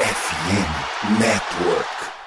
FM Network.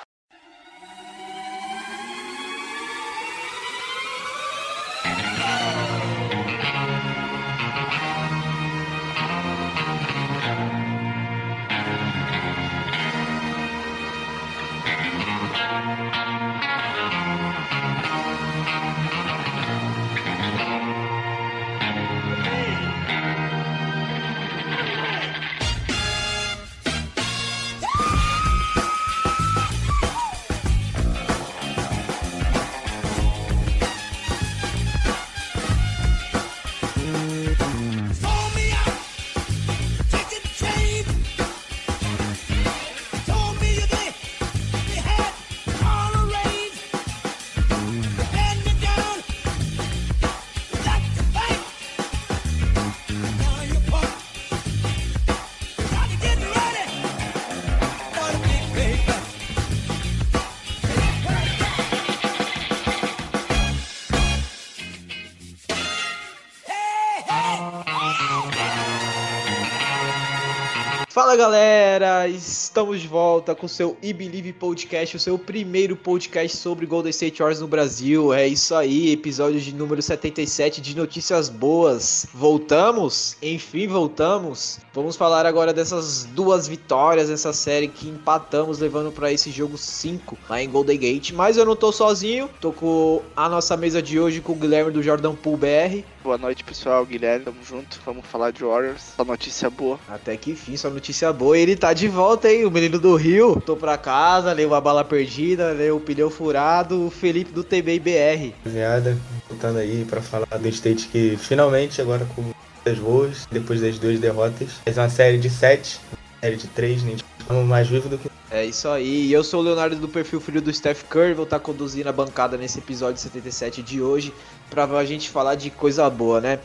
Fala galera, estamos de volta com o seu e Believe Podcast, o seu primeiro podcast sobre Golden State Warriors no Brasil. É isso aí, episódio de número 77 de notícias boas. Voltamos? Enfim, voltamos. Vamos falar agora dessas duas vitórias nessa série que empatamos, levando para esse jogo 5 lá em Golden Gate. Mas eu não tô sozinho, tô com a nossa mesa de hoje com o Guilherme do Jordan Pool BR. Boa noite, pessoal. Guilherme, tamo junto. Vamos falar de Warriors. Só notícia boa. Até que enfim, só notícia boa. Ele tá de volta, hein? O menino do Rio. Tô pra casa, leu a bala perdida, leu o pneu furado. O Felipe do TBIBR. Rapaziada, voltando aí pra falar do State que finalmente, agora com muitas boas, depois das duas derrotas, fez uma série de sete, série de três, nem estamos mais vivos do que É isso aí. Eu sou o Leonardo do perfil Filho do Steph Curry. Vou estar conduzindo a bancada nesse episódio 77 de hoje pra a gente falar de coisa boa, né?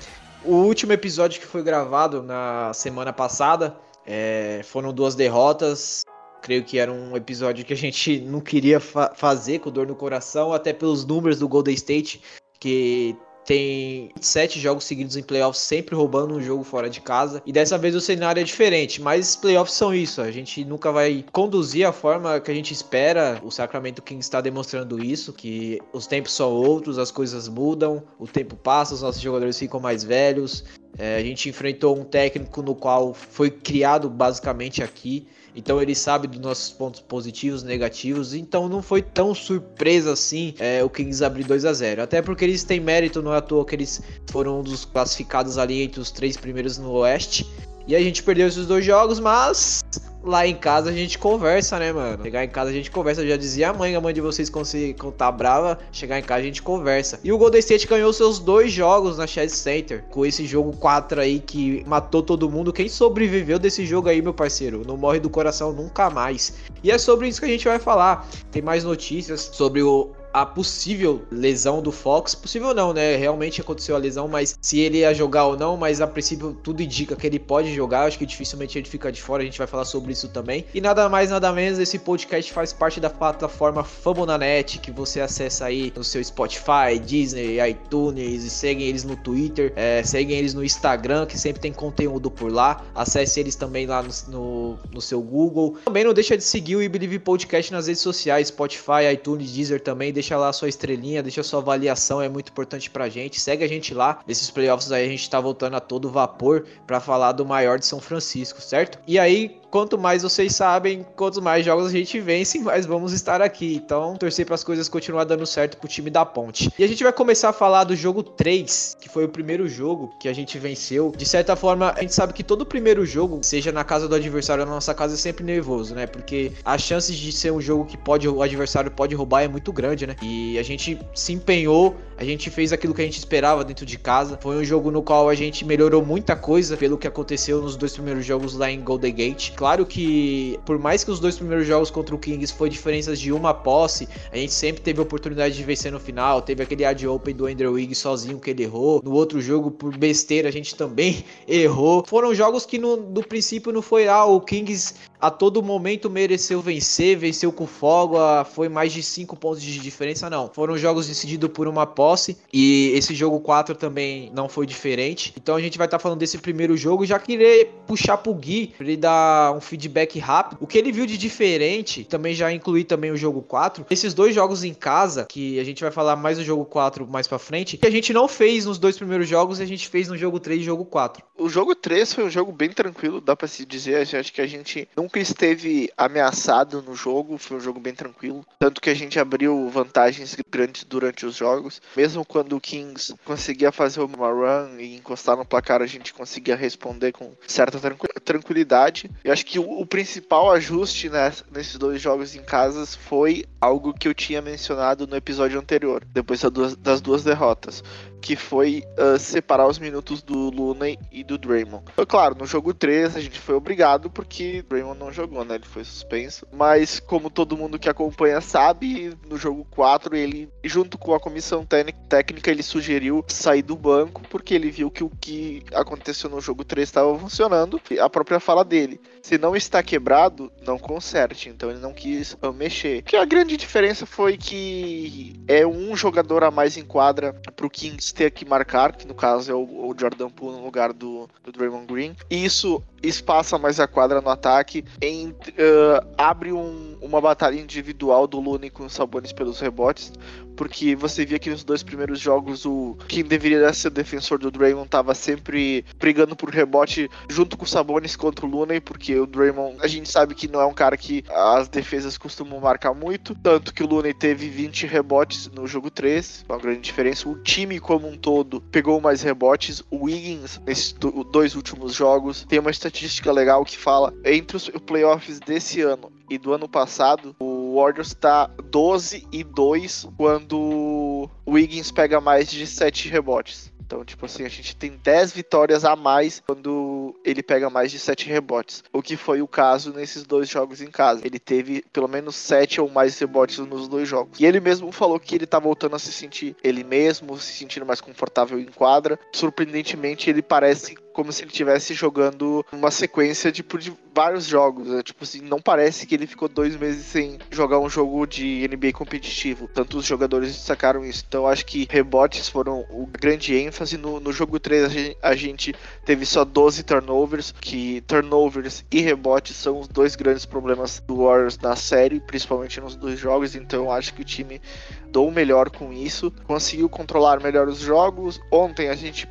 O último episódio que foi gravado na semana passada é, foram duas derrotas. Creio que era um episódio que a gente não queria fa fazer com dor no coração, até pelos números do Golden State, que tem sete jogos seguidos em playoffs, sempre roubando um jogo fora de casa. E dessa vez o cenário é diferente, mas playoffs são isso. A gente nunca vai conduzir a forma que a gente espera. O Sacramento Kings está demonstrando isso, que os tempos são outros, as coisas mudam, o tempo passa, os nossos jogadores ficam mais velhos. É, a gente enfrentou um técnico no qual foi criado basicamente aqui. Então ele sabe dos nossos pontos positivos, negativos. Então não foi tão surpresa assim é, o Kings abrir 2 a 0 Até porque eles têm mérito, não é à toa que eles foram um dos classificados ali entre os três primeiros no Oeste. E a gente perdeu esses dois jogos, mas lá em casa a gente conversa, né, mano? Chegar em casa a gente conversa. Eu já dizia a mãe, a mãe de vocês quando, tá brava, chegar em casa a gente conversa. E o Golden State ganhou seus dois jogos na Chase Center. Com esse jogo 4 aí que matou todo mundo. Quem sobreviveu desse jogo aí, meu parceiro? Não morre do coração nunca mais. E é sobre isso que a gente vai falar. Tem mais notícias sobre o, a possível lesão do Fox. Possível não, né? Realmente aconteceu a lesão, mas se ele ia jogar ou não, mas a princípio tudo indica que ele pode jogar. Acho que dificilmente ele fica de fora, a gente vai falar sobre isso também. E nada mais, nada menos, esse podcast faz parte da plataforma Famonanet, que você acessa aí no seu Spotify, Disney, iTunes, e seguem eles no Twitter, é, seguem eles no Instagram, que sempre tem conteúdo por lá. Acesse eles também lá no, no, no seu Google. Também não deixa de seguir o IBelieve Podcast nas redes sociais, Spotify, iTunes, Deezer também. Deixa lá sua estrelinha, deixa sua avaliação, é muito importante pra gente. Segue a gente lá. Nesses playoffs aí a gente tá voltando a todo vapor para falar do maior de São Francisco, certo? E aí, quanto mais vocês sabem, quanto mais jogos a gente vence, mais vamos estar aqui. Então, torcer para as coisas continuar dando certo pro time da Ponte. E a gente vai começar a falar do jogo 3, que foi o primeiro jogo que a gente venceu. De certa forma, a gente sabe que todo primeiro jogo, seja na casa do adversário ou na nossa casa, é sempre nervoso, né? Porque as chances de ser um jogo que pode o adversário pode roubar é muito grande, né? E a gente se empenhou, a gente fez aquilo que a gente esperava dentro de casa. Foi um jogo no qual a gente melhorou muita coisa pelo que aconteceu nos dois primeiros jogos lá em Golden Gate. Claro que, por mais que os dois primeiros jogos contra o Kings foi diferenças de uma posse, a gente sempre teve oportunidade de vencer no final. Teve aquele ad open do Andrew Wiggs sozinho que ele errou. No outro jogo, por besteira, a gente também errou. Foram jogos que no, do princípio não foi, ah, o Kings a todo momento mereceu vencer, venceu com folga, foi mais de 5 pontos de diferença, não. Foram jogos decididos por uma posse e esse jogo 4 também não foi diferente. Então a gente vai estar tá falando desse primeiro jogo, já querer puxar pro Gui, pra ele dar um feedback rápido. O que ele viu de diferente, também já incluir também o jogo 4. Esses dois jogos em casa, que a gente vai falar mais do jogo 4 mais para frente, que a gente não fez nos dois primeiros jogos, a gente fez no jogo 3 e jogo 4. O jogo 3 foi um jogo bem tranquilo, dá para se dizer. Acho que a gente nunca esteve ameaçado no jogo, foi um jogo bem tranquilo. Tanto que a gente abriu vantagens grandes durante os jogos. Mesmo quando o Kings conseguia fazer uma run e encostar no placar, a gente conseguia responder com certa tranquilidade. Eu acho que o, principal ajuste né, nesses dois jogos em casa foi algo que eu tinha mencionado no episódio anterior, depois das duas derrotas que foi uh, separar os minutos do Looney e do Draymond. Claro, no jogo 3 a gente foi obrigado porque Draymond não jogou, né? Ele foi suspenso. Mas como todo mundo que acompanha sabe, no jogo 4 ele, junto com a comissão técnica, ele sugeriu sair do banco porque ele viu que o que aconteceu no jogo 3 estava funcionando. A própria fala dele, se não está quebrado, não conserte. Então ele não quis uh, mexer. Que a grande diferença foi que é um jogador a mais em quadra pro Kings ter que marcar, que no caso é o, o Jordan Poole no lugar do, do Draymond Green. E isso espaça mais a quadra no ataque, uh, abre um, uma batalha individual do Looney com os Sabonis pelos rebotes, porque você via que nos dois primeiros jogos o quem deveria ser o defensor do Draymond estava sempre brigando por rebote junto com o Sabonis contra o Looney, porque o Draymond, a gente sabe que não é um cara que as defesas costumam marcar muito, tanto que o Looney teve 20 rebotes no jogo 3, uma grande diferença. O time como um todo pegou mais rebotes, o Wiggins nesses dois últimos jogos tem uma legal que fala entre os playoffs desse ano e do ano passado, o Warriors tá 12 e 2 quando o Wiggins pega mais de 7 rebotes. Então, tipo assim, a gente tem 10 vitórias a mais quando ele pega mais de 7 rebotes. O que foi o caso nesses dois jogos em casa. Ele teve pelo menos 7 ou mais rebotes nos dois jogos. E ele mesmo falou que ele tá voltando a se sentir ele mesmo, se sentindo mais confortável em quadra. Surpreendentemente, ele parece como se ele estivesse jogando uma sequência tipo, de vários jogos. Né? Tipo assim, não parece que ele ficou dois meses sem jogar um jogo de NBA competitivo. Tanto os jogadores destacaram isso. Então acho que rebotes foram o grande ênfase. No, no jogo 3 a gente, a gente teve só 12 turnovers, que turnovers e rebotes são os dois grandes problemas do Warriors na série, principalmente nos dois jogos. Então acho que o time dou melhor com isso, conseguiu controlar melhor os jogos. Ontem a gente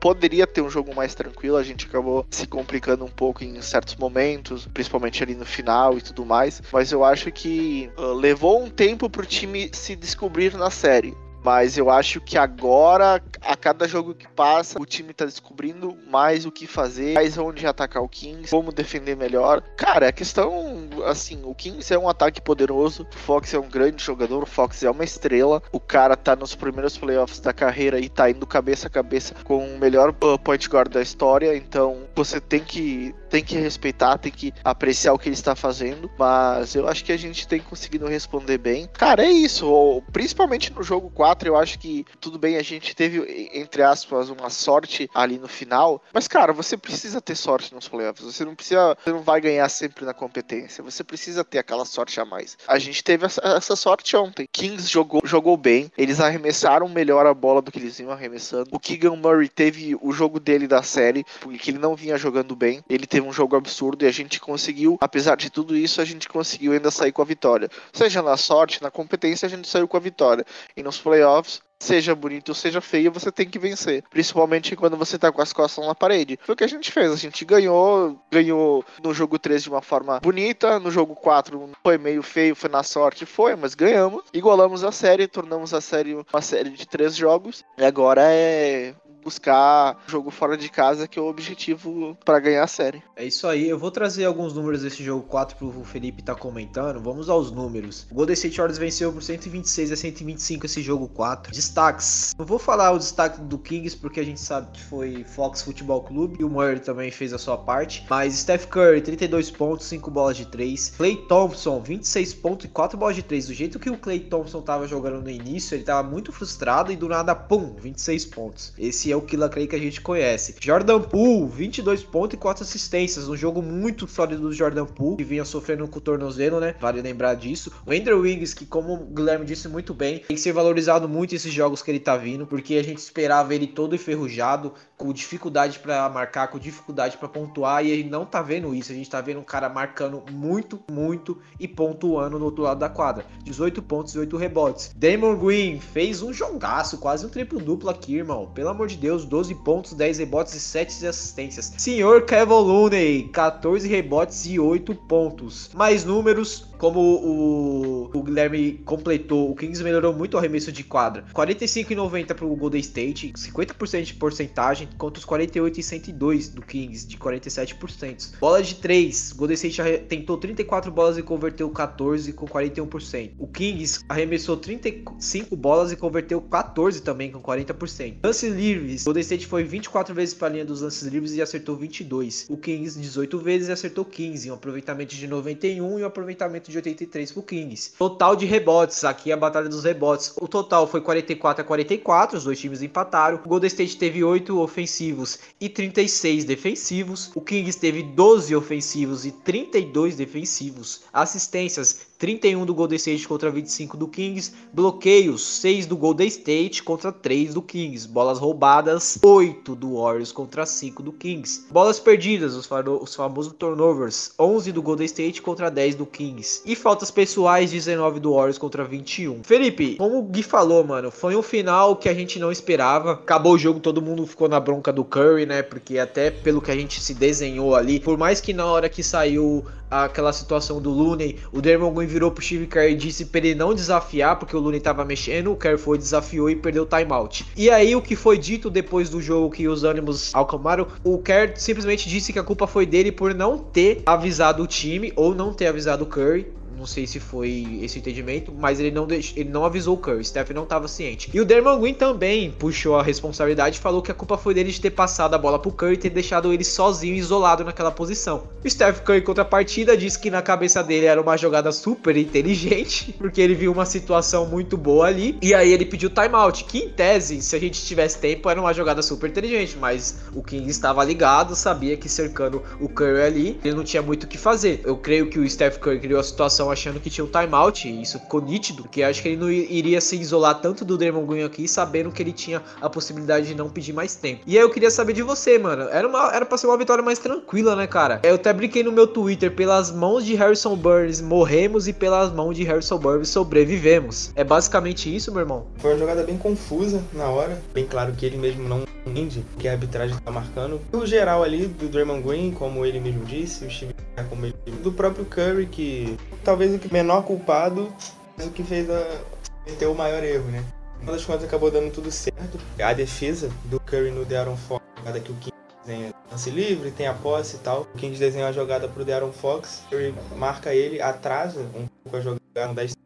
poderia ter um jogo mais tranquilo, a gente acabou se complicando um pouco em certos momentos, principalmente ali no final e tudo mais, mas eu acho que uh, levou um tempo pro time se descobrir na série. Mas eu acho que agora, a cada jogo que passa, o time tá descobrindo mais o que fazer, mais onde atacar o Kings, como defender melhor. Cara, a questão, assim, o Kings é um ataque poderoso, o Fox é um grande jogador, o Fox é uma estrela, o cara tá nos primeiros playoffs da carreira e tá indo cabeça a cabeça com o melhor uh, point guard da história, então você tem que tem que respeitar, tem que apreciar o que ele está fazendo, mas eu acho que a gente tem conseguido responder bem. Cara, é isso, principalmente no jogo 4, eu acho que tudo bem, a gente teve, entre aspas, uma sorte ali no final, mas cara, você precisa ter sorte nos playoffs, você não precisa, você não vai ganhar sempre na competência, você precisa ter aquela sorte a mais. A gente teve essa, sorte ontem. Kings jogou, jogou bem, eles arremessaram melhor a bola do que eles iam arremessando. O Keegan Murray teve o jogo dele da série, porque ele não vinha jogando bem, ele teve um jogo absurdo e a gente conseguiu, apesar de tudo isso, a gente conseguiu ainda sair com a vitória. Seja na sorte, na competência, a gente saiu com a vitória. E nos playoffs, seja bonito ou seja feio, você tem que vencer. Principalmente quando você tá com as costas na parede. Foi o que a gente fez. A gente ganhou, ganhou no jogo 3 de uma forma bonita, no jogo 4 foi meio feio, foi na sorte, foi, mas ganhamos. Igualamos a série, tornamos a série uma série de três jogos. E agora é buscar jogo fora de casa, que é o objetivo para ganhar a série. É isso aí. Eu vou trazer alguns números desse jogo 4 pro Felipe tá comentando. Vamos aos números. O Golden State Warriors venceu por 126 a 125 esse jogo 4. Destaques. Não vou falar o destaque do Kings porque a gente sabe que foi Fox Futebol Clube e o Murray também fez a sua parte. Mas Steph Curry, 32 pontos, 5 bolas de 3. Clay Thompson, 26 pontos e 4 bolas de 3. Do jeito que o Clay Thompson tava jogando no início, ele tava muito frustrado e do nada, pum, 26 pontos. Esse é o Killa Clay que a gente conhece. Jordan Poole, 22 pontos e 4 assistências. Um jogo muito sólido do Jordan Poole, que vinha sofrendo com o tornozelo, né? Vale lembrar disso. O Andrew Wiggins, que como o Guilherme disse muito bem, tem que ser valorizado muito esses jogos que ele tá vindo, porque a gente esperava ele todo enferrujado, com dificuldade para marcar, com dificuldade para pontuar, e ele não tá vendo isso. A gente tá vendo um cara marcando muito, muito e pontuando no outro lado da quadra. 18 pontos e 8 rebotes. Damon Green fez um jogaço, quase um triplo duplo aqui, irmão. Pelo amor de Deus, 12 pontos, 10 rebotes e 7 assistências. Senhor Kevin Looney, 14 rebotes e 8 pontos. Mais números, como o, o, Guilherme completou, o Kings melhorou muito o arremesso de quadra. 45,90 para o Golden State, 50% de porcentagem, contra os 48 e 102 do Kings, de 47%. Bola de 3, Golden State tentou 34 bolas e converteu 14 com 41%. O Kings arremessou 35 bolas e converteu 14 também com 40%. Lances livres, Golden State foi 24 vezes para a linha dos lances livres e acertou 22. O Kings 18 vezes e acertou 15, um aproveitamento de 91 e um aproveitamento de 83 pro Kings. Total de rebotes, aqui é a batalha dos rebotes. O total foi 44 a 44, os dois times empataram. O Golden State teve 8 ofensivos e 36 defensivos. O Kings teve 12 ofensivos e 32 defensivos. Assistências 31 do Golden State contra 25 do Kings. Bloqueios, 6 do Golden State contra 3 do Kings. Bolas roubadas, 8 do Warriors contra 5 do Kings. Bolas perdidas, os, os famosos turnovers, 11 do Golden State contra 10 do Kings. E faltas pessoais, 19 do Warriors contra 21. Felipe, como o Gui falou, mano, foi um final que a gente não esperava. Acabou o jogo, todo mundo ficou na bronca do Curry, né? Porque até pelo que a gente se desenhou ali, por mais que na hora que saiu aquela situação do Looney, o Dermon Virou pro Steve Kerr e disse para ele não desafiar, porque o Looney tava mexendo, o Kerr foi, desafiou e perdeu o timeout. E aí o que foi dito depois do jogo que os ânimos acalmaram, o Kerr simplesmente disse que a culpa foi dele por não ter avisado o time ou não ter avisado o Curry não sei se foi esse entendimento, mas ele não, deixou, ele não avisou o Curry. Steph não estava ciente. E o Dermon Green também puxou a responsabilidade e falou que a culpa foi dele de ter passado a bola pro Curry e ter deixado ele sozinho, isolado naquela posição. O Steph Curry, contra a partida, disse que na cabeça dele era uma jogada super inteligente, porque ele viu uma situação muito boa ali. E aí ele pediu timeout, que em tese, se a gente tivesse tempo, era uma jogada super inteligente. Mas o King estava ligado, sabia que cercando o Curry ali, ele não tinha muito o que fazer. Eu creio que o Steph Curry criou a situação achando que tinha um timeout, e isso ficou nítido, porque acho que ele não iria se isolar tanto do Draymond Green aqui, sabendo que ele tinha a possibilidade de não pedir mais tempo. E aí eu queria saber de você, mano. Era, uma, era pra ser uma vitória mais tranquila, né, cara? Eu até brinquei no meu Twitter, pelas mãos de Harrison Burns morremos e pelas mãos de Harrison Burns sobrevivemos. É basicamente isso, meu irmão? Foi uma jogada bem confusa na hora, bem claro que ele mesmo não entende que a arbitragem tá marcando. O geral ali do Draymond Green, como ele mesmo disse, o Steve como ele do próprio Curry, que talvez o menor culpado, mas o que fez a o maior erro, né? Uma das contas acabou dando tudo certo. A defesa do Curry no De'Aaron Fox, que o Kings desenha lance livre, tem a posse e tal. O Kings desenha a jogada pro De'Aaron Fox, Curry marca ele, atrasa um pouco a jogada, 10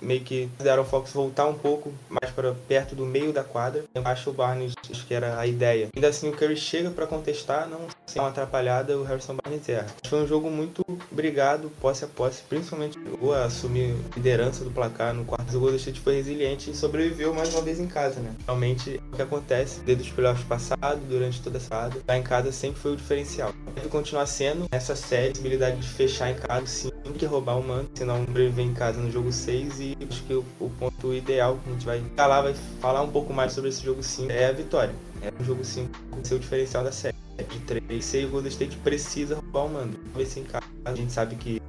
meio que deram Fox voltar um pouco mais para perto do meio da quadra. Acho o Barnes, acho que era a ideia. Ainda assim, o Curry chega para contestar, não sem uma atrapalhada, o Harrison Barnes erra. Foi um jogo muito brigado, posse a posse, principalmente o assumir liderança do placar no quarto. O Golden State foi resiliente e sobreviveu mais uma vez em casa, né? Realmente, é o que acontece desde os playoffs passados, durante toda essa fase, estar em casa sempre foi o diferencial. Deve continuar sendo essa série, a possibilidade de fechar em casa, sim, que roubar o mando, senão sobreviver em casa no jogo 6 e acho que o, o, ponto ideal que a gente vai falar, vai falar um pouco mais sobre esse jogo 5 é a vitória. É um jogo 5 ser o diferencial da série. De 3 e o Golden State precisa roubar o mando. Ver se em casa. A gente sabe que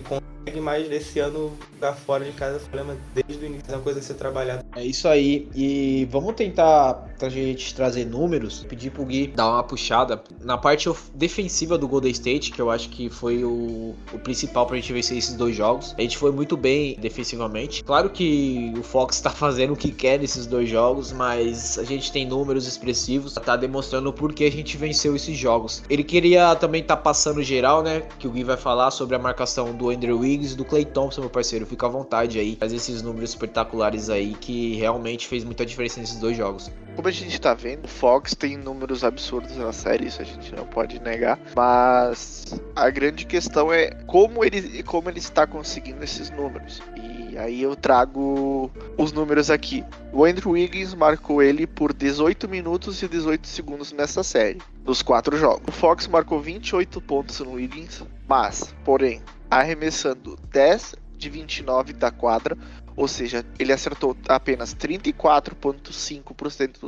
consegue mais desse ano da fora de casa problema desde o início. É uma coisa a ser trabalhada. É isso aí. E vamos tentar pra gente trazer números. Pedir pro Gui dar uma puxada na parte defensiva do Golden State, que eu acho que foi o, o principal pra gente vencer esses dois jogos. A gente foi muito bem defensivamente. Claro que o Fox tá fazendo o que quer nesses dois jogos, mas a gente tem números expressivos, tá demonstrando por que a gente venceu esses jogos. Ele queria também tá passando geral, né? Que o Gui vai falar sobre a marcação do Andrew Wiggins e do Clay Thompson, meu parceiro. Fica à vontade aí, faz esses números espetaculares aí que realmente fez muita diferença nesses dois jogos. Como a gente tá vendo, Fox tem números absurdos na série, isso a gente não pode negar. Mas a grande questão é como ele, como ele está conseguindo esses números. E aí eu trago os números aqui. O Andrew Wiggins marcou ele por 18 minutos e 18 segundos nessa série, nos quatro jogos. O Fox marcou 28 pontos no Wiggins, mas, porém, arremessando 10 de 29 da quadra, ou seja, ele acertou apenas 34,5%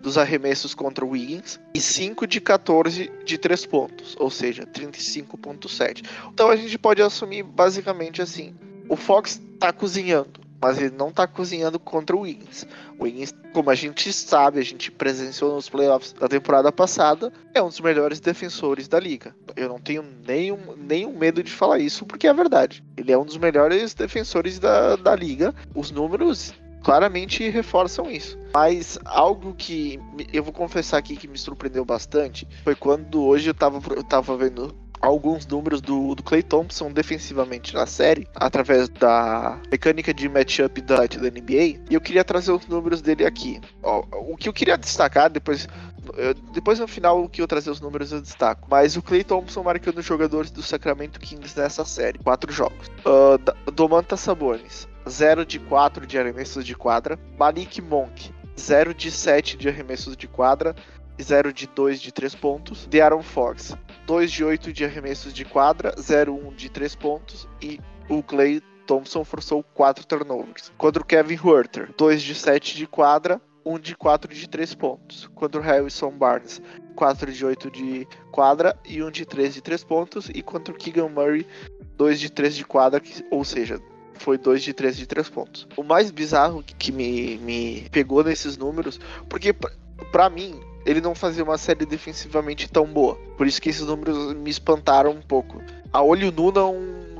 dos, arremessos contra o Wiggins e 5 de 14 de 3 pontos, ou seja, 35,7%. Então a gente pode assumir basicamente assim: o Fox está cozinhando, mas ele não está cozinhando contra o Wiggins. O Wiggins, como a gente sabe, a gente presenciou nos playoffs da temporada passada, é um dos melhores defensores da liga. Eu não tenho nenhum, nenhum medo de falar isso, porque é verdade. Ele é um dos melhores defensores da, da liga. Os números claramente reforçam isso. Mas algo que eu vou confessar aqui que me surpreendeu bastante foi quando hoje eu estava eu tava vendo alguns números do, do Clay Thompson defensivamente na série, através da mecânica de matchup da, da NBA, e eu queria trazer os números dele aqui. Ó, o que eu queria destacar, depois eu, depois no final o que eu trazer os números eu destaco. Mas o Clay Thompson marcando jogadores do Sacramento Kings nessa série. Quatro jogos. Uh, Domantas Sabonis. 0 de 4 de arremessos de quadra. Malik Monk. 0 de 7 de arremessos de quadra. 0 de 2 de 3 pontos. De'Aaron Fox. 2 de 8 de arremessos de quadra, 0-1 de 3 pontos e o Clay Thompson forçou 4 turnovers. Contra o Kevin Huerter, 2 de 7 de quadra, 1 de 4 de 3 pontos. Contra o Harrison Barnes, 4 de 8 de quadra e 1 de 3 de 3 pontos. E contra o Keegan Murray, 2 de 3 de quadra, ou seja, foi 2 de 3 de 3 pontos. O mais bizarro que me, me pegou nesses números, porque para mim, ele não fazia uma série defensivamente tão boa. Por isso que esses números me espantaram um pouco. A olho nu não,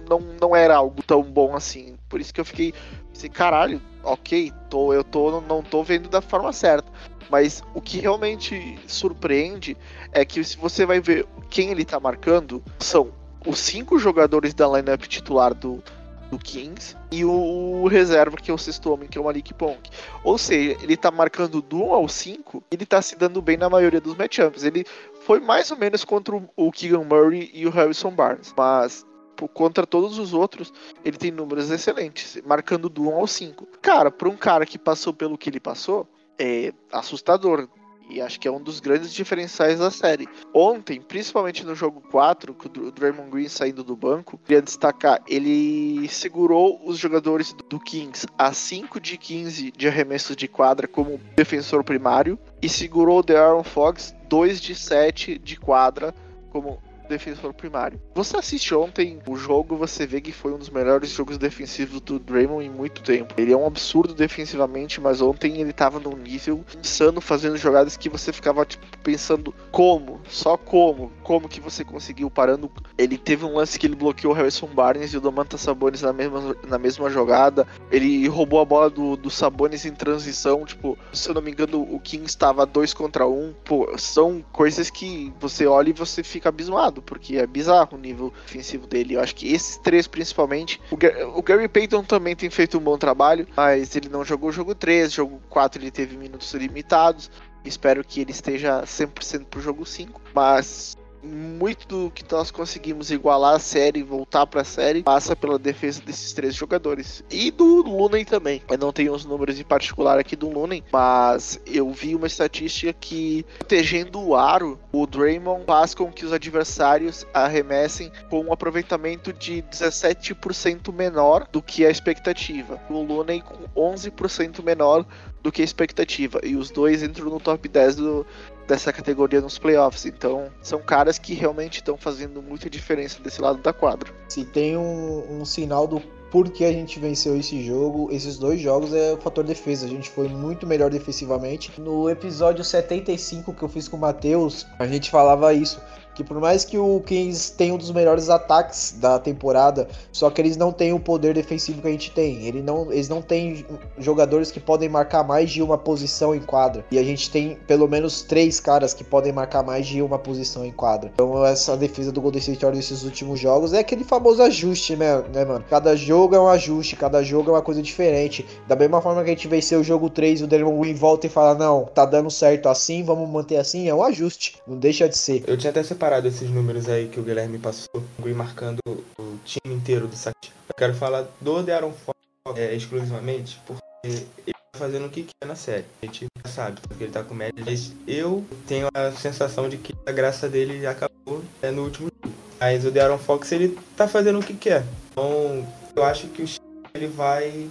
não, não era algo tão bom assim. Por isso que eu fiquei assim, caralho, ok, tô, eu tô, não tô vendo da forma certa. Mas o que realmente surpreende é que se você vai ver quem ele tá marcando, são os cinco jogadores da lineup titular do, do Kings e o, o, reserva, que é o sexto homem, que é o Malik Ponk. Ou seja, ele tá marcando do 1 ao 5, ele tá se dando bem na maioria dos matchups. Ele foi mais ou menos contra o, Keegan Murray e o Harrison Barnes, mas contra todos os outros, ele tem números excelentes, marcando do 1 ao 5. Cara, para um cara que passou pelo que ele passou, é assustador. E acho que é um dos grandes diferenciais da série. Ontem, principalmente no jogo 4, com o Draymond Green saindo do banco, queria destacar, ele segurou os jogadores do Kings a 5 de 15 de arremessos de quadra como defensor primário e segurou o De'Aaron Fox 2 de 7 de quadra como defensor primário. Você assiste ontem o jogo, você vê que foi um dos melhores jogos defensivos do Draymond em muito tempo. Ele é um absurdo defensivamente, mas ontem ele tava num nível insano fazendo jogadas que você ficava tipo, pensando como, só como, como que você conseguiu parando. Ele teve um lance que ele bloqueou o Harrison Barnes e o Domantas Sabonis na mesma, na mesma jogada. Ele roubou a bola do, do Sabonis em transição, tipo, se eu não me engano, o King estava dois contra um. Pô, são coisas que você olha e você fica abismado porque é bizarro o nível ofensivo dele. Eu acho que esses três, principalmente. O, o Gary Payton também tem feito um bom trabalho, mas ele não jogou jogo 3, jogo 4 ele teve minutos limitados. Espero que ele esteja 100% pro jogo 5, mas muito do que nós conseguimos igualar a série, voltar para a série, passa pela defesa desses três jogadores. E do Lunen também. Eu não tenho os números em particular aqui do Lunen, mas eu vi uma estatística que protegendo o aro, o Draymond faz com que os adversários arremessem com um aproveitamento de 17% menor do que a expectativa. O Lunen com 11% menor do que a expectativa. E os dois entram no top 10 do, dessa categoria nos playoffs. Então, são caras que realmente estão fazendo muita diferença desse lado da quadra. Se tem um, um sinal do porquê a gente venceu esse jogo, esses dois jogos é o fator defesa. A gente foi muito melhor defensivamente. No episódio 75 que eu fiz com o Matheus, a gente falava isso que por mais que o Kings tenha um dos melhores ataques da temporada, só que eles não têm o poder defensivo que a gente tem. Ele não, eles não têm jogadores que podem marcar mais de uma posição em quadra. E a gente tem pelo menos três caras que podem marcar mais de uma posição em quadra. Então essa defesa do Golden State Warriors nesses últimos jogos é aquele famoso ajuste, né, né, mano? Cada jogo é um ajuste, cada jogo é uma coisa diferente. Da mesma forma que a gente venceu o jogo 3, o Draymond Green volta e fala: "Não, tá dando certo assim, vamos manter assim", é um ajuste. Não deixa de ser. Eu tinha até separado separado esses números aí que o Guilherme passou, e marcando o time inteiro do Sacramento. Eu quero falar do De'Aaron Fox, é, exclusivamente porque ele tá fazendo o que quer na série. A gente sabe, porque ele tá com média. Mas eu tenho a sensação de que a graça dele acabou é, no último jogo. Mas o De'Aaron Fox, ele tá fazendo o que quer. Então, eu acho que o ele vai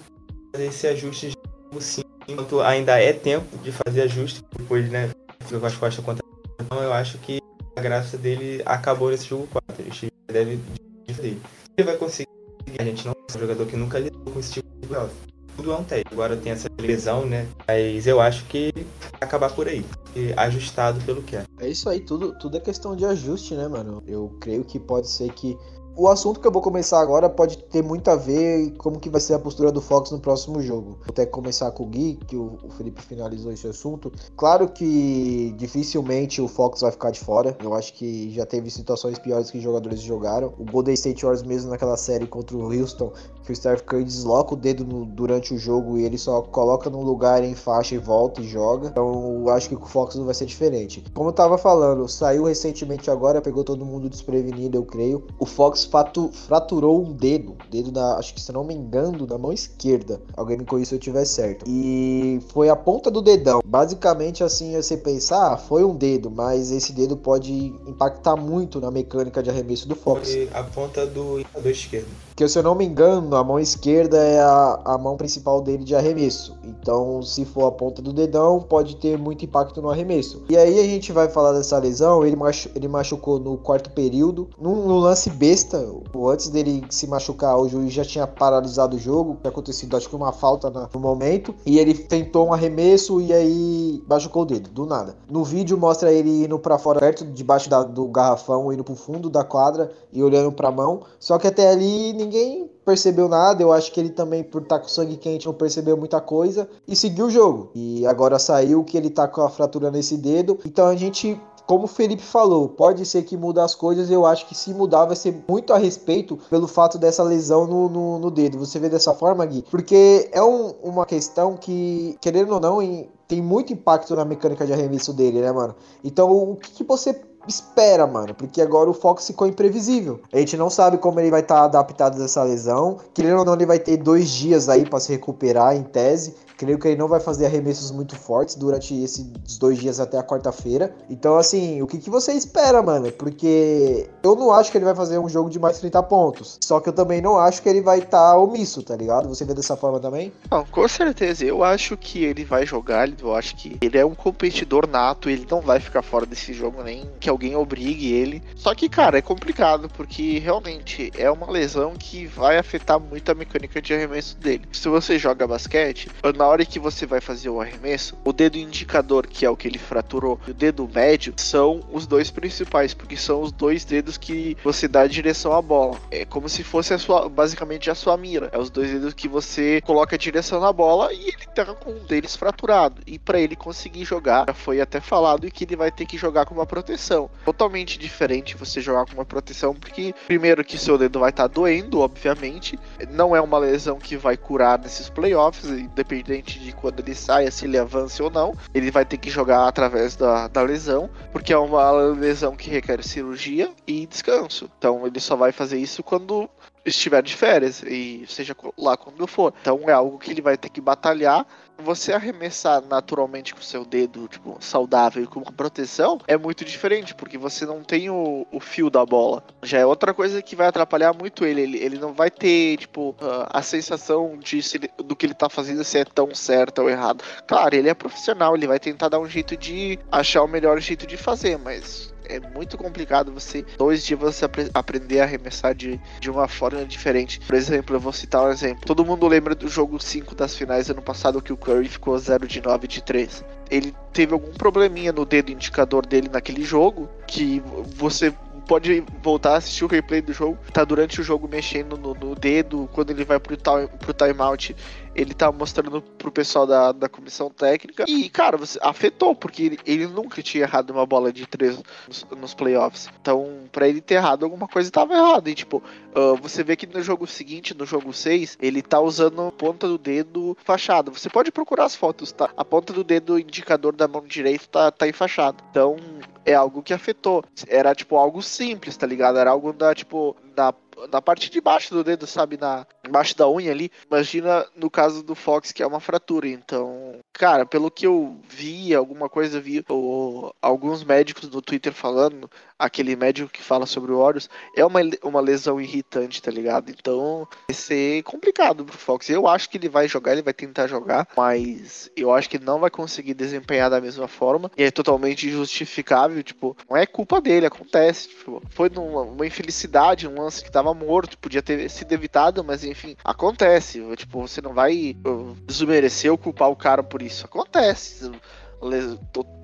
fazer esse ajuste sim, enquanto ainda é tempo de fazer ajuste, depois, né, com as costas contra Então, eu acho que a graça dele acabou nesse jogo 4. Ele deve fazer. Ele vai conseguir, a gente não é um jogador que nunca lidou com esse tipo de playoff. Tudo é um teste. Agora tem essa lesão, né? Mas eu acho que acabar por aí. Ajustado pelo que é. É isso aí, tudo, tudo é questão de ajuste, né, mano? Eu creio que pode ser que o assunto que eu vou começar agora pode ter muito a ver com como que vai ser a postura do Fox no próximo jogo. Vou até começar com o Gui, que o, Felipe finalizou esse assunto. Claro que dificilmente o Fox vai ficar de fora. Eu acho que já teve situações piores que jogadores jogaram. O Golden State Warriors mesmo naquela série contra o Houston, que o Steph Curry desloca o dedo no, durante o jogo e ele só coloca no lugar em faixa e volta e joga. Então eu acho que o Fox não vai ser diferente. Como eu tava falando, saiu recentemente agora, pegou todo mundo desprevenido, eu creio. O Fox fato, fraturou um dedo, dedo da, acho que se não me engano, da mão esquerda. Alguém me corrija se eu tiver certo. E foi a ponta do dedão. Basicamente, assim, você pensar, ah, foi um dedo, mas esse dedo pode impactar muito na mecânica de arremesso do Fox. Foi a ponta do, do esquerdo. Que se eu não me engano, a mão esquerda é a, a mão principal dele de arremesso. Então, se for a ponta do dedão, pode ter muito impacto no arremesso. E aí a gente vai falar dessa lesão. Ele, machu ele machucou no quarto período, num, num lance besta. Antes dele se machucar, o juiz já tinha paralisado o jogo. Tinha acontecido, acho que uma falta no momento. E ele tentou um arremesso e aí machucou o dedo, do nada. No vídeo mostra ele indo para fora, perto debaixo da, do garrafão, indo pro fundo da quadra e olhando pra mão. Só que até ali ninguém percebeu nada. Eu acho que ele também, por estar tá com sangue quente, não percebeu muita coisa e seguiu o jogo. E agora saiu que ele tá com a fratura nesse dedo. Então a gente como o Felipe falou, pode ser que mude as coisas. Eu acho que se mudar vai ser muito a respeito pelo fato dessa lesão no, no, no dedo. Você vê dessa forma, Gui? Porque é um, uma questão que, querendo ou não, em, tem muito impacto na mecânica de arremesso dele, né, mano? Então, o que, que você espera, mano, porque agora o Fox ficou imprevisível. A gente não sabe como ele vai estar tá adaptado dessa lesão. Querendo ou não, ele vai ter dois dias aí para se recuperar, em tese. Creio que ele não vai fazer arremessos muito fortes durante esses dois dias até a quarta-feira. Então, assim, o que, que você espera, mano? Porque eu não acho que ele vai fazer um jogo de mais 30 pontos. Só que eu também não acho que ele vai estar tá omisso, tá ligado? Você vê dessa forma também? Não, com certeza. Eu acho que ele vai jogar. Eu acho que ele é um competidor nato. Ele não vai ficar fora desse jogo, nem que alguém obrigue ele. Só que, cara, é complicado, porque realmente é uma lesão que vai afetar muito a mecânica de arremesso dele. Se você joga basquete, na na hora que você vai fazer o arremesso, o dedo indicador, que é o que ele fraturou, e o dedo médio são os dois principais, porque são os dois dedos que você dá a direção à bola. É como se fosse a sua, basicamente a sua mira. É os dois dedos que você coloca a direção na bola e ele tá com um deles fraturado. E para ele conseguir jogar, já foi até falado que ele vai ter que jogar com uma proteção. Totalmente diferente você jogar com uma proteção, porque primeiro que seu dedo vai estar tá doendo, obviamente. Não é uma lesão que vai curar nesses playoffs, independente independente de quando ele saia, se ele avance ou não, ele vai ter que jogar através da, da lesão, porque é uma lesão que requer cirurgia e descanso. Então ele só vai fazer isso quando estiver de férias, e seja lá quando for. Então é algo que ele vai ter que batalhar você arremessar naturalmente com seu dedo, tipo, saudável e com proteção, é muito diferente, porque você não tem o, o fio da bola. Já é outra coisa que vai atrapalhar muito ele. Ele, ele não vai ter, tipo, a sensação de se, do que ele tá fazendo se é tão certo ou errado. Claro, ele é profissional, ele vai tentar dar um jeito de achar o melhor jeito de fazer, mas é muito complicado você, dois dias, você ap aprender a arremessar de, de uma forma diferente. Por exemplo, eu vou citar um exemplo. Todo mundo lembra do jogo 5 das finais ano passado que o Curry ficou 0 de 9 de 3. Ele teve algum probleminha no dedo indicador dele naquele jogo que você pode voltar a assistir o replay do jogo. Tá durante o jogo mexendo no, no dedo, quando ele vai pro, time, pro timeout, ele tá mostrando pro pessoal da, da comissão técnica. E, cara, você, afetou, porque ele, ele nunca tinha errado uma bola de três nos, nos playoffs. Então, para ele ter errado, alguma coisa tava errada. E, tipo, uh, você vê que no jogo seguinte, no jogo 6, ele tá usando a ponta do dedo fachada. Você pode procurar as fotos, tá? A ponta do dedo indicador da mão direita tá, tá enfaixado. Então, é algo que afetou. Era, tipo, algo simples, tá ligado? Era algo da, tipo, da na parte de baixo do dedo, sabe? Na, embaixo da unha ali. Imagina no caso do Fox, que é uma fratura. Então, cara, pelo que eu vi, alguma coisa vi, alguns médicos no Twitter falando, aquele médico que fala sobre o Horus, é uma, uma lesão irritante, tá ligado? Então, vai ser complicado pro Fox. Eu acho que ele vai jogar, ele vai tentar jogar, mas eu acho que não vai conseguir desempenhar da mesma forma. E é totalmente injustificável, tipo, não é culpa dele, acontece. Tipo, foi numa uma infelicidade, um lance que tava morto, podia ter sido evitado, mas enfim, acontece. Tipo, você não vai uh, desmerecer ou culpar o cara por isso. Acontece.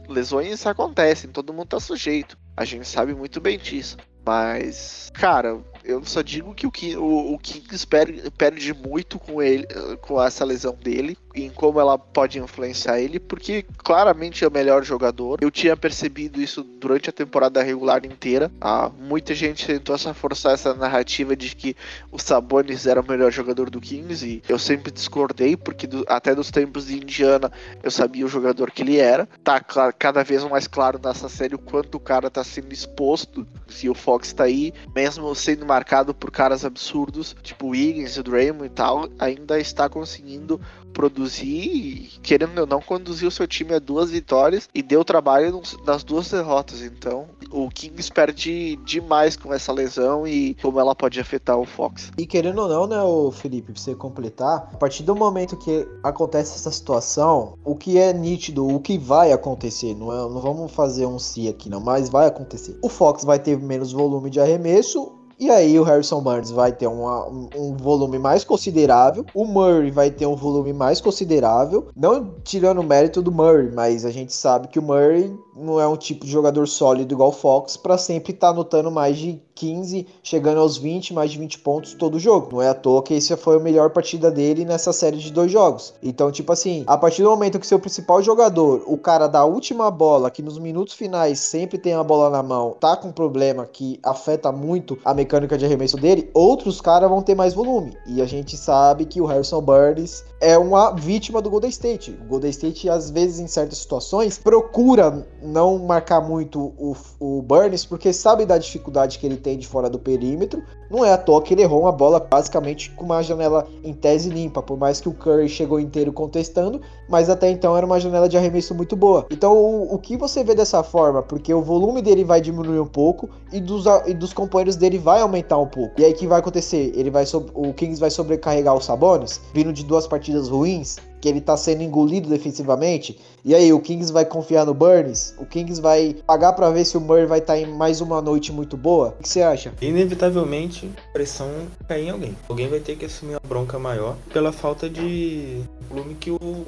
Lesões acontecem, todo mundo tá sujeito. A gente sabe muito bem disso. Mas, cara, eu só digo que o, o, o Kings perde, perde muito com ele, com essa lesão dele, em como ela pode influenciar ele, porque claramente é o melhor jogador. Eu tinha percebido isso durante a temporada regular inteira. Ah, muita gente tentou essa forçar essa narrativa de que o Sabonis era o melhor jogador do Kings e eu sempre discordei, porque do, até dos tempos de Indiana eu sabia o jogador que ele era. Tá cada vez mais claro nessa série o quanto o cara tá sendo exposto. Se o Fox tá aí, mesmo sendo marcado por caras absurdos, tipo Wiggins, o Draymond e tal, ainda está conseguindo produzir e, querendo ou não, conduziu seu time a duas vitórias e deu trabalho nas duas derrotas. Então, o Kings perde demais com essa lesão e como ela pode afetar o Fox. E querendo ou não, né, o Felipe, pra você completar, a partir do momento que acontece essa situação, o que é nítido, o que vai acontecer, não, é, não vamos fazer um si aqui não, mas vai acontecer. O Fox vai ter menos volume de arremesso, e aí o Harrison Barnes vai ter uma, um volume mais considerável. O Murray vai ter um volume mais considerável. Não tirando o mérito do Murray, mas a gente sabe que o Murray não é um tipo de jogador sólido igual o Fox para sempre estar tá anotando mais de 15, chegando aos 20, mais de 20 pontos todo jogo. Não é à toa que essa foi a melhor partida dele nessa série de dois jogos. Então, tipo assim, a partir do momento que seu principal jogador, o cara da última bola, que nos minutos finais sempre tem a bola na mão, tá com um problema que afeta muito a mecânica de arremesso dele, outros caras vão ter mais volume. E a gente sabe que o Harrison Burns é uma vítima do Golden State. O Golden State, às vezes, em certas situações, procura não marcar muito o, o Burns, porque sabe da dificuldade que ele tem de fora do perímetro. Não é à toa que ele errou uma bola basicamente com uma janela em tese limpa, por mais que o Curry chegou inteiro contestando, mas até então era uma janela de arremesso muito boa. Então, o, o que você vê dessa forma? Porque o volume dele vai diminuir um pouco e dos, e dos companheiros dele vai aumentar um pouco. E aí o que vai acontecer? Ele vai o Kings vai sobrecarregar os Sabonis, vindo de duas partidas ruins, que ele tá sendo engolido defensivamente. E aí, o Kings vai confiar no Burns? O Kings vai pagar para ver se o Murray vai estar tá em mais uma noite muito boa? O que você acha? Inevitavelmente, a pressão cai em alguém. Alguém vai ter que assumir uma bronca maior pela falta de volume que o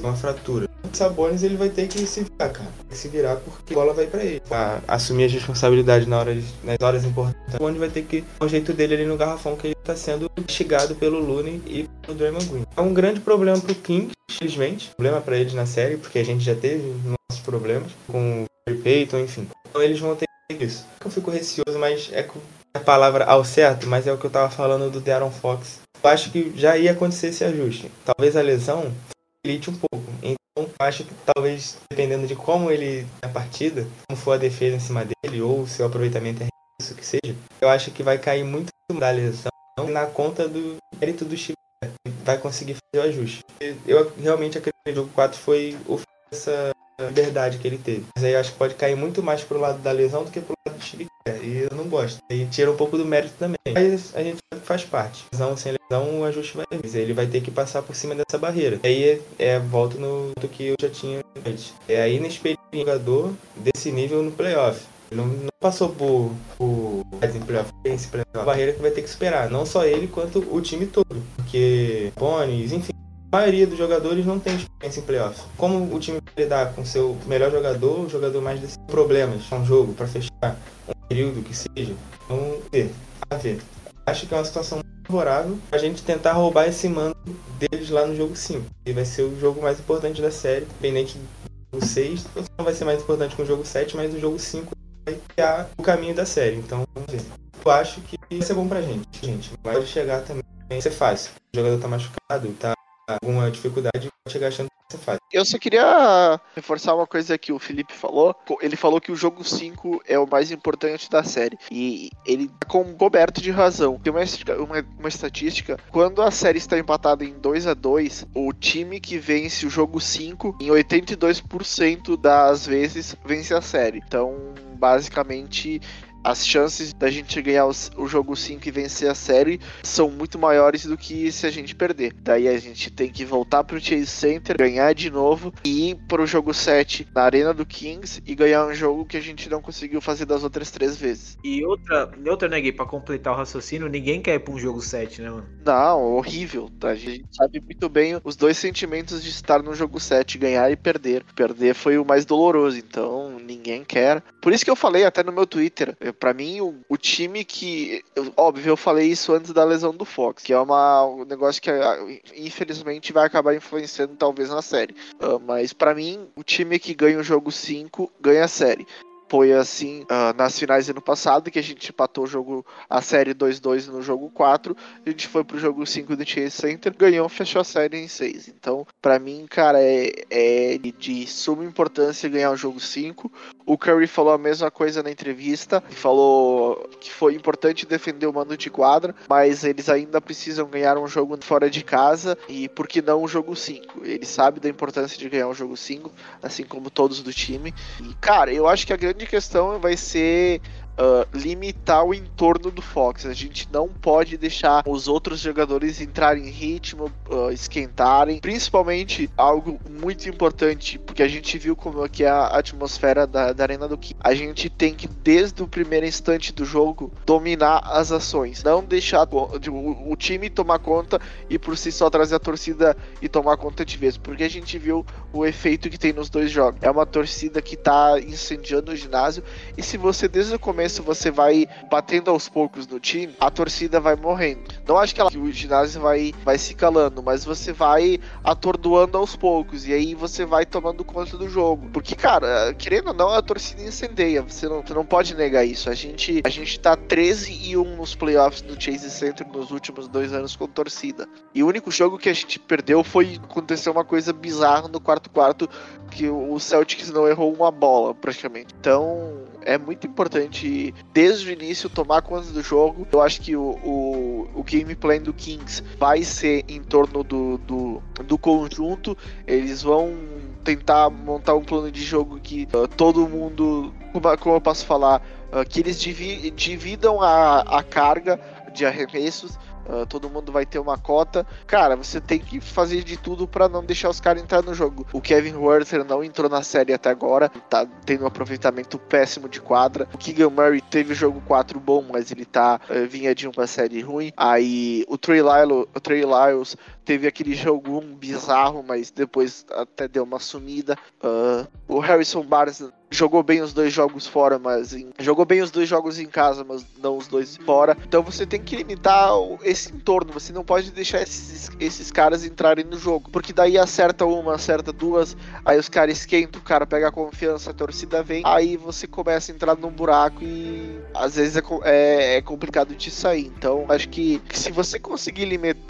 uma fratura. O Sabonis ele vai ter que se virar, cara. Se virar porque a bola vai para ele. Pra assumir as responsabilidades na hora nas horas importantes. O vai ter que o jeito dele ali no garrafão que ele tá sendo investigado pelo Looney e pelo Draymond Green. É um grande problema pro King, infelizmente. Problema para eles na série, porque a gente já teve nossos problemas com o Peyton, enfim. Então eles vão ter isso. Eu fico receoso, mas é a palavra ao certo, mas é o que eu tava falando do Darren Fox. Eu acho que já ia acontecer esse ajuste. Talvez a lesão facilite um pouco. Então, acho que talvez, dependendo de como ele a partida, como for a defesa em cima dele, ou seu aproveitamento é isso que seja, eu acho que vai cair muito da lesão na conta do mérito do Chico vai conseguir fazer o ajuste. Eu realmente acredito que o jogo 4 foi essa liberdade que ele teve. Mas aí acho que pode cair muito mais pro lado da lesão do que pro lado do Steve E eu não gosto. E tira um pouco do mérito também. Mas a gente faz parte. Lesão sem lesão, o ajuste vai vir. Ele vai ter que passar por cima dessa barreira. E aí é, volta no do que eu já tinha antes. É a inexperiência jogador desse nível no playoff. Ele não, não passou por, por a barreira que vai ter que superar. Não só ele, quanto o time todo. Porque Ponies, enfim, a maioria dos jogadores não tem experiência em playoff. Como o time vai lidar com seu melhor jogador, o jogador mais desses problemas um jogo para fechar um período que seja, vamos ver, a ver. Acho que é uma situação favorável a gente tentar roubar esse mando deles lá no jogo 5. E vai ser o jogo mais importante da série, independente do jogo 6. Não vai ser mais importante que o jogo 7, mas o jogo 5 vai criar o caminho da série. Então, vamos ver. Eu acho que vai ser bom pra gente, gente. Vai chegar também, vai ser fácil. O jogador tá machucado, tá alguma dificuldade e chegar achando que essa fase. Eu só queria reforçar uma coisa que o Felipe falou. Ele falou que o jogo 5 é o mais importante da série. E ele tá coberto de razão. Tem uma, uma, uma estatística: quando a série está empatada em 2 a 2 o time que vence o jogo 5, em 82% das vezes, vence a série. Então, basicamente, as chances da gente ganhar o jogo 5 e vencer a série são muito maiores do que se a gente perder. Daí a gente tem que voltar pro Chase Center, ganhar de novo e ir pro jogo 7 na Arena do Kings e ganhar um jogo que a gente não conseguiu fazer das outras três vezes. E outra, outra né, Gui, pra completar o raciocínio, ninguém quer ir pra um jogo 7, né, mano? Não, horrível. Tá? A gente sabe muito bem os dois sentimentos de estar no jogo 7, ganhar e perder. Perder foi o mais doloroso, então ninguém quer. Por isso que eu falei até no meu Twitter, para mim, o, o, time que. Óbvio, eu falei isso antes da lesão do Fox, que é uma, um negócio que ah, infelizmente vai acabar influenciando talvez na série. Uh, mas para mim, o time que ganha o jogo 5 ganha a série. Foi assim uh, nas finais do ano passado, que a gente empatou o jogo, a série 2-2 no jogo 4. A gente foi pro jogo 5 do Chase Center, ganhou, fechou a série em 6. Então, para mim, cara, é, é de suma importância ganhar o jogo 5. O Curry falou a mesma coisa na entrevista, falou que foi importante defender o mando de quadra, mas eles ainda precisam ganhar um jogo fora de casa e por que não o jogo 5? Ele sabe da importância de ganhar o jogo 5, assim como todos do time. E cara, eu acho que a grande questão vai ser uh, limitar o entorno do Fox. A gente não pode deixar os outros jogadores entrarem em ritmo, uh, esquentarem. Principalmente algo muito importante, porque a gente viu como é que é a atmosfera da, da Arena do King. A gente tem que, desde o primeiro instante do jogo, dominar as ações. Não deixar o, o time tomar conta e por si só trazer a torcida e tomar conta de vez. Porque a gente viu o efeito que tem nos dois jogos. É uma torcida que tá incendiando o ginásio. E se você desde o começo começo você vai batendo aos poucos no time, a torcida vai morrendo. Não acho que, ela, que o ginásio vai, vai se calando, mas você vai atordoando aos poucos. E aí você vai tomando conta do jogo. Porque, cara, querendo ou não, a torcida incendeia. Você não, você não pode negar isso. A gente, a gente tá 13 e 1 nos playoffs do Chase Center nos últimos dois anos com torcida. E o único jogo que a gente perdeu foi acontecer uma coisa bizarra no quarto quarto que o Celtics não errou uma bola praticamente. Então é muito importante desde o início tomar conta do jogo. Eu acho que o, o, o gameplay do Kings vai ser em torno do, do, do conjunto. Eles vão tentar montar um plano de jogo que uh, todo mundo, como, como, eu posso falar, uh, que eles divi dividam a, a carga de arremessos Uh, todo mundo vai ter uma cota. Cara, você tem que fazer de tudo para não deixar os caras entrar no jogo. O Kevin Werther não entrou na série até agora, tá tendo um aproveitamento péssimo de quadra. O Keegan Murray teve o jogo 4 bom, mas ele tá uh, vinha de uma série ruim. Aí o Trey, o Trey Lyles teve aquele jogo 1 bizarro, mas depois até deu uma sumida. Uh, o Harrison Barnes jogou bem os dois jogos fora, mas em... jogou bem os dois jogos em casa, mas não os dois fora. Então você tem que limitar esse entorno. Você não pode deixar esses, esses caras entrarem no jogo, porque daí acerta uma, acerta duas, aí os caras esquentam, o cara pega a confiança, a torcida vem, aí você começa a entrar num buraco e às vezes é, é, é complicado de sair. Então acho que, que se você conseguir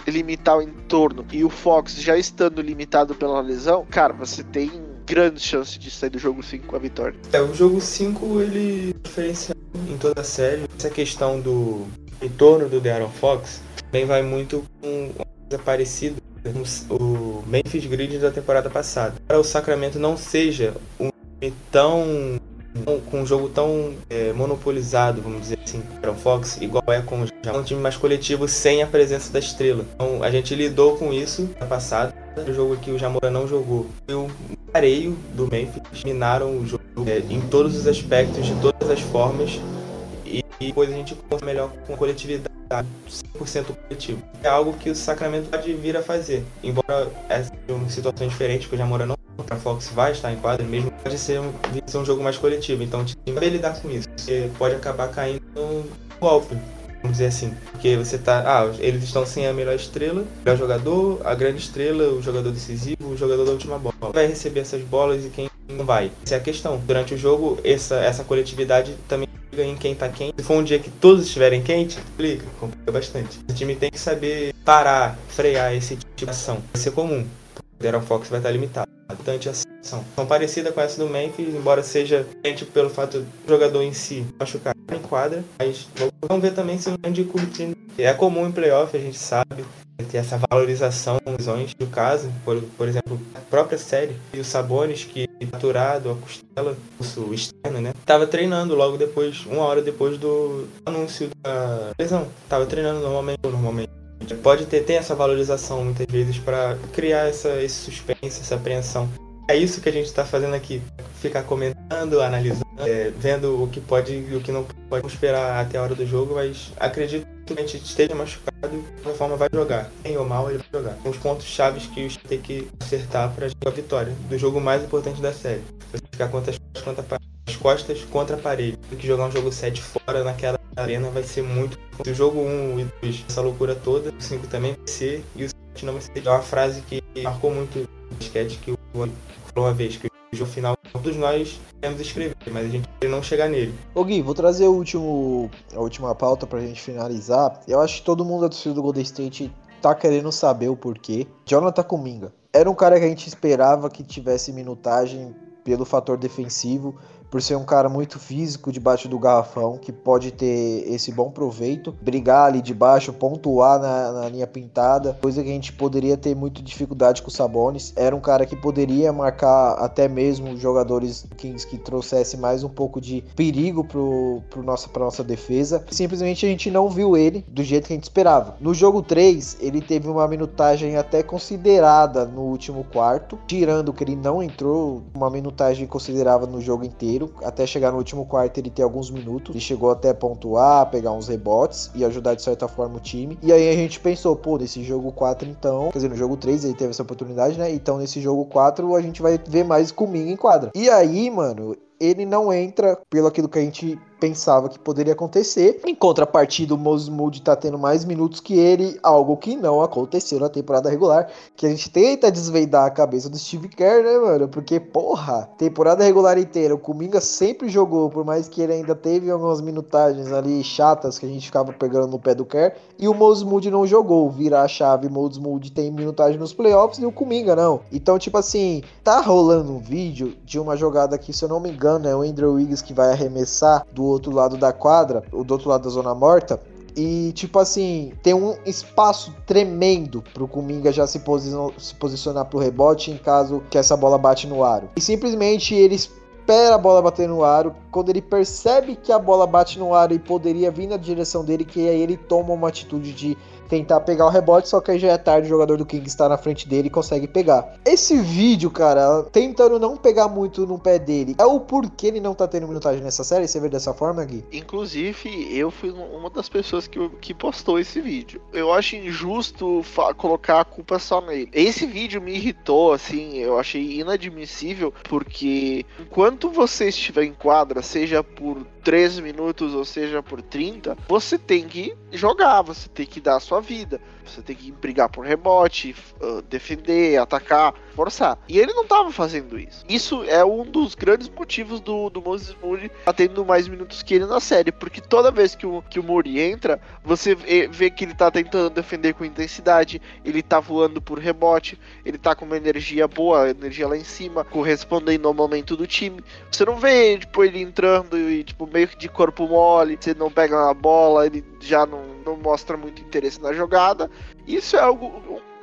limitar o entorno e o Fox já estando limitado pela lesão, cara, você tem grande chance de sair do jogo 5 com a vitória. É, o jogo 5 ele diferenciado em toda a série. Essa questão do retorno do De'Aaron Fox também vai muito com uma coisa parecida com o Memphis Grid da temporada passada. Para o Sacramento não seja um tão com um jogo tão é, monopolizado, vamos dizer assim, para o Fox, igual é com já um time mais coletivo sem a presença da estrela. Então a gente lidou com isso na passada. O jogo que o Jamora não jogou. E o pareio do Memphis minaram o jogo é, em todos os aspectos, de todas as formas. E, depois a gente consegue melhor com a coletividade. 100% coletivo. É algo que o Sacramento pode vir a fazer. Embora essa seja uma situação diferente, porque o Jamora não a Fox vai estar em quadra, mesmo pode ser um, ser um jogo mais coletivo. Então o time vai lidar com isso. Você pode acabar caindo no golpe, vamos dizer assim. Porque você tá. Ah, eles estão sem a melhor estrela, o melhor jogador, a grande estrela, o jogador decisivo, o jogador da última bola. Vai receber essas bolas e quem não vai. Essa é a questão. Durante o jogo, essa, essa coletividade também em quem tá quente. Se for um dia que todos estiverem quentes, complica, complica bastante. O time tem que saber parar, frear esse tipo de ação. Vai ser comum. O Darren Fox vai estar limitado. Bastante ação. São parecida com essa do Memphis, embora seja tipo, pelo fato do jogador em si machucar em quadra. Mas vamos ver também se o Andy curte. É comum em playoff, a gente sabe ter essa valorização lesões. No caso, por, por exemplo, a própria série e o Sabonis, que aturado a costela, o externo, né? Tava treinando logo depois, uma hora depois do anúncio da lesão. Tava treinando normalmente, normalmente. Pode ter, ter essa valorização muitas vezes para criar essa, esse suspense, essa apreensão. É isso que a gente está fazendo aqui, ficar comentando, analisando, é, vendo o que pode e o que não pode esperar até a hora do jogo, mas acredito que a gente esteja machucado, de qualquer forma vai jogar. Bem ou mal, ele vai jogar. Os pontos chaves que o tem que acertar para a vitória do jogo mais importante da série. Você ficar contra as, contra as costas contra a parede. Tem que jogar um jogo 7 fora naquela arena vai ser muito. Se o jogo 1 e 2, essa loucura toda, o 5 também vai ser, e o 7 não vai ser. É uma frase que marcou muito o basquete que o falou uma vez, que o jogo final todos nós queremos escrever, mas a gente não chegar nele. Ô Gui, vou trazer o último, a última pauta pra gente finalizar. Eu acho que todo mundo da torcida do Golden State tá querendo saber o porquê. Jonathan Kuminga. Era um cara que a gente esperava que tivesse minutagem pelo fator defensivo, por ser um cara muito físico debaixo do garrafão, que pode ter esse bom proveito, brigar ali debaixo, pontuar na, na linha pintada, coisa que a gente poderia ter muita dificuldade com o Sabonis. Era um cara que poderia marcar até mesmo jogadores Kings que trouxesse mais um pouco de perigo pro, pro nossa, nossa defesa. Simplesmente a gente não viu ele do jeito que a gente esperava. No jogo 3, ele teve uma minutagem até considerada no último quarto, tirando que ele não entrou uma minutagem considerável no jogo inteiro até chegar no último quarto ele ter alguns minutos. Ele chegou até pontuar, pegar uns rebotes e ajudar de certa forma o time. E aí a gente pensou, pô, nesse jogo 4 então, quer dizer, no jogo 3 ele teve essa oportunidade, né? Então nesse jogo 4 a gente vai ver mais comigo em quadra. E aí, mano, ele não entra pelo aquilo que a gente pensava que poderia acontecer. Em contrapartida, o Moses tá tendo mais minutos que ele, algo que não aconteceu na temporada regular, que a gente tenta desvendar a cabeça do Steve Kerr, né, mano? Porque, porra, temporada regular inteira, o Kuminga sempre jogou, por mais que ele ainda teve algumas minutagens ali chatas que a gente ficava pegando no pé do Kerr, e o Moses não jogou. Virar a chave, Moses tem minutagem nos playoffs e o Kuminga não. Então, tipo assim, tá rolando um vídeo de uma jogada que, se eu não me engano, é o Andrew Wiggins que vai arremessar do outro lado da quadra, do outro lado da zona morta, e, tipo assim, tem um espaço tremendo pro Kuminga já se, posicionar, se posicionar pro rebote em caso que essa bola bate no aro. E simplesmente ele espera a bola bater no aro. Quando ele percebe que a bola bate no aro e poderia vir na direção dele, que aí ele toma uma atitude de tentar pegar o rebote, só que aí já é tarde, o jogador do King está na frente dele e consegue pegar. Esse vídeo, cara, tentando não pegar muito no pé dele, é o porquê ele não tá tendo minutagem nessa série? Você vê dessa forma, Gui? Inclusive, eu fui uma das pessoas que, que postou esse vídeo. Eu acho injusto colocar a culpa só nele. Esse vídeo me irritou, assim, eu achei inadmissível, porque enquanto você estiver em quadra, seja por 3 minutos ou seja por 30, você tem que jogar, você tem que dar a sua vida. Você tem que brigar por rebote, uh, defender, atacar, forçar. E ele não estava fazendo isso. Isso é um dos grandes motivos do, do Moses Moody tá tendo mais minutos que ele na série. Porque toda vez que o, que o Moody entra, você vê, que ele tá tentando defender com intensidade, ele tá voando por rebote, ele tá com uma energia boa, energia lá em cima, correspondendo ao momento do time. Você não vê, tipo, ele entrando e, tipo, meio que de corpo mole, você não pega na bola, ele já não, não mostra muito interesse na jogada. Isso é algo